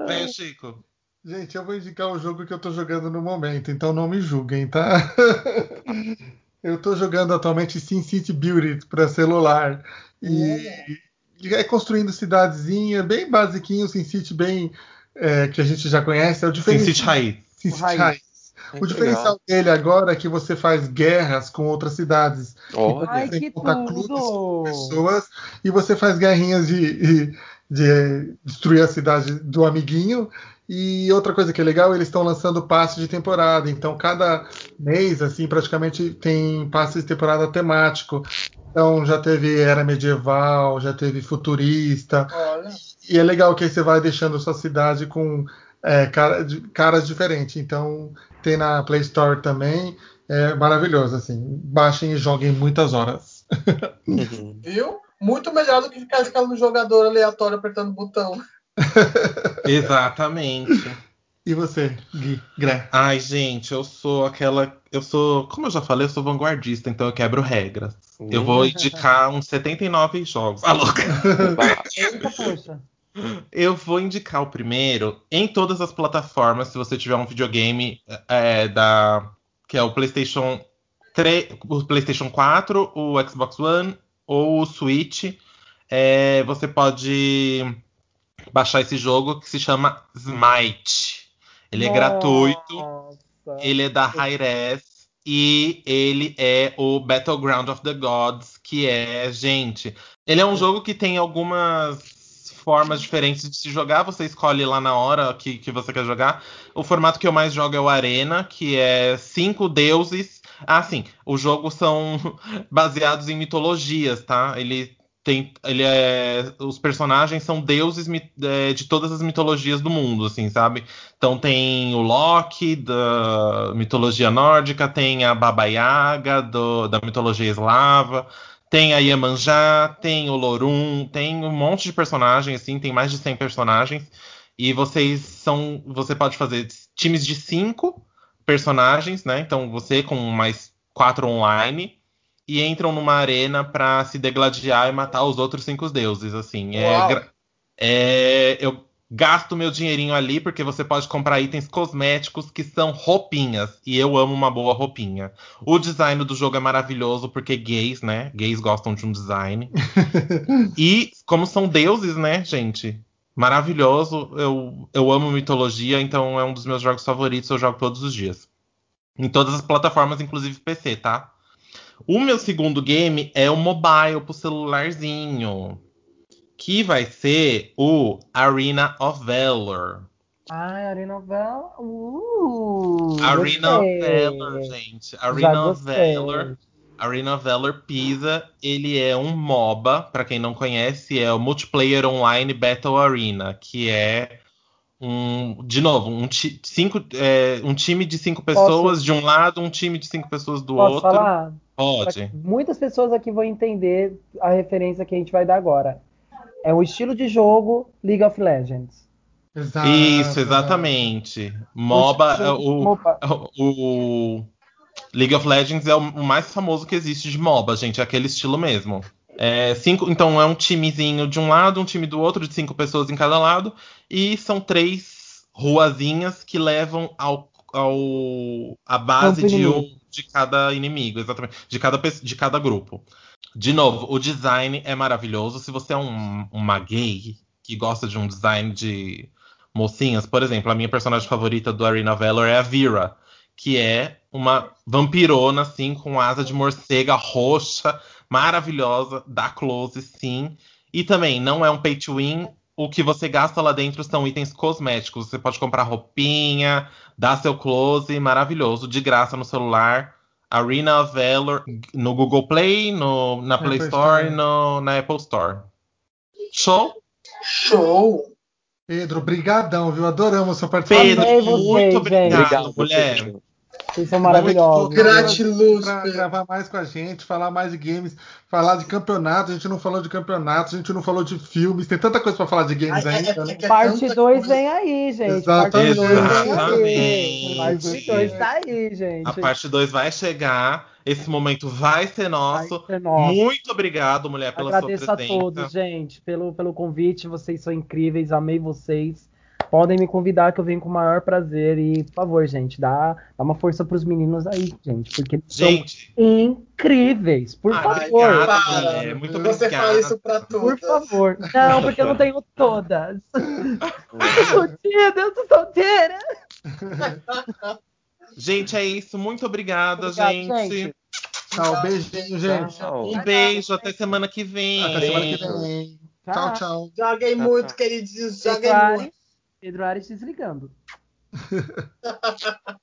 Vem, Chico. Gente, eu vou indicar o jogo que eu tô jogando no momento, então não me julguem, tá? eu tô jogando atualmente SimCity Build para celular. E, e é construindo cidadezinha, bem basiquinho, SimCity bem é, que a gente já conhece. É o Sin diferencial. City Raiz. SimCity Raiz. Raiz. Ai, O que diferencial dele agora é que você faz guerras com outras cidades. legal. Olha, Ai, que Você monta clubes com pessoas e você faz guerrinhas de, de- de destruir a cidade do amiguinho. E outra coisa que é legal, eles estão lançando passe de temporada. Então, cada mês, assim, praticamente tem passe de temporada temático. Então, já teve era medieval, já teve futurista. Olha. E é legal que aí você vai deixando sua cidade com é, cara- de- caras diferentes. Então, tem na Play Store também. É maravilhoso, assim. Baixem e joguem muitas horas. Uhum. Viu? Muito melhor do que ficar escalando jogador aleatório apertando o botão. Exatamente. E você, Gui? Gré? Ai, gente, eu sou aquela. Eu sou. Como eu já falei, eu sou vanguardista, então eu quebro regras. Eu vou indicar uns 79 jogos. Ah, louca! Eita, poxa. Eu vou indicar o primeiro em todas as plataformas, se você tiver um videogame é, da. Que é o PlayStation 3, o PlayStation 4, o Xbox One ou o Switch. é, você pode baixar esse jogo que se chama Smite. Ele é gratuito. Nossa. Ele é da Hi-Res e ele é o Battleground of the Gods, que é, gente, ele é um jogo que tem algumas formas diferentes de se jogar, você escolhe lá na hora que, que você quer jogar. O formato que eu mais jogo é o Arena, que é cinco deuses. Ah, sim, os jogos são baseados em mitologias, tá? Ele tem, ele é, os personagens são deuses é, de todas as mitologias do mundo, assim, sabe? Então tem o Loki da mitologia nórdica, tem a Baba Yaga do- da mitologia eslava, tem a Iemanjá, tem o Lorum, tem um monte de personagens, assim, tem mais de 100 personagens. E vocês são, você pode fazer times de cinco personagens, né? Então você com mais quatro online e entram numa arena pra se degladiar e matar os outros cinco deuses, assim. É, é, eu gasto meu dinheirinho ali porque você pode comprar itens cosméticos que são roupinhas e eu amo uma boa roupinha. O design do jogo é maravilhoso porque gays, né? Gays gostam de um design. e como são deuses, né, gente? Maravilhoso. Eu, eu amo mitologia, então é um dos meus jogos favoritos. Eu jogo todos os dias. Em todas as plataformas, inclusive PC, tá? O meu segundo game é o mobile pro celularzinho. Que vai ser o Arena of Valor. Ai, Arena of Valor. Uh, Arena of Valor, gente. Arena of. Valor. Arena of Valor Pisa, ele é um MOBA, pra quem não conhece, é o Multiplayer Online Battle Arena, que é um, de novo, um, ti- cinco, é, um time de cinco pessoas de um lado, um time de cinco pessoas do Posso outro. falar? Pode. Muitas pessoas aqui vão entender a referência que a gente vai dar agora. É o estilo de jogo League of Legends. Exato, Isso, exatamente. MOBA, é o, MOBA. o League of Legends é o mais famoso que existe de MOBA, gente, é aquele estilo mesmo. É, cinco, então é um timezinho de um lado, um time do outro, de cinco pessoas em cada lado, e são três ruazinhas que levam ao, ao a base de, um, de cada inimigo, exatamente, de cada, de cada grupo. De novo, o design é maravilhoso. Se você é um, uma gay que gosta de um design de mocinhas, por exemplo, a minha personagem favorita do Arena Valor é a Vera, que é uma vampirona, assim, com asa de morcega roxa, maravilhosa, dá close, sim. E também, não é um pay to win. O que você gasta lá dentro são itens cosméticos. Você pode comprar roupinha, dar seu close, maravilhoso, de graça no celular. Arena of Valor no Google Play, no, na Play Apple Store e na Apple Store. Show? Show! Pedro, brigadão, viu? Adoramos sua participação. Pedro, muito obrigado, Obrigado, mulher. Vocês são maravilhosos. Gratiluz, Pra gravar mais com a gente, falar mais de games, falar de campeonato. A gente não falou de campeonato, a gente não falou de filmes. Tem tanta coisa pra falar de games Ai, é- ainda. é- né? é Parte tanta 2 coisa. vem aí, gente. Exatamente. Parte 2 vem aí. Exatamente. Parte 2 tá aí, gente. A parte 2 vai chegar. Esse momento vai ser nosso. Vai ser nosso. Muito obrigado, mulher, pela Agradeço sua a presença. todos, gente, pelo, pelo convite. Vocês são incríveis, amei vocês. Podem me convidar que eu venho com o maior prazer. E, por favor, gente, dá, dá uma força pros meninos aí, gente, porque eles Gente, são incríveis. Por Ai, favor. obrigada, Para. mulher. Muito Você obrigada. fala isso pra Por todas. favor. Não, porque eu não tenho todas. Eu tô solteira. Gente, é isso. Muito obrigada, Obrigado, gente. gente. Tchau, beijinho, gente. Tchau. Um beijo. Até semana que vem. Até semana que vem. Tchau, tchau. Joguem Tchau, muito, tchau. queridinhos. Pedro Joguem muito. Pedro Ares desligando.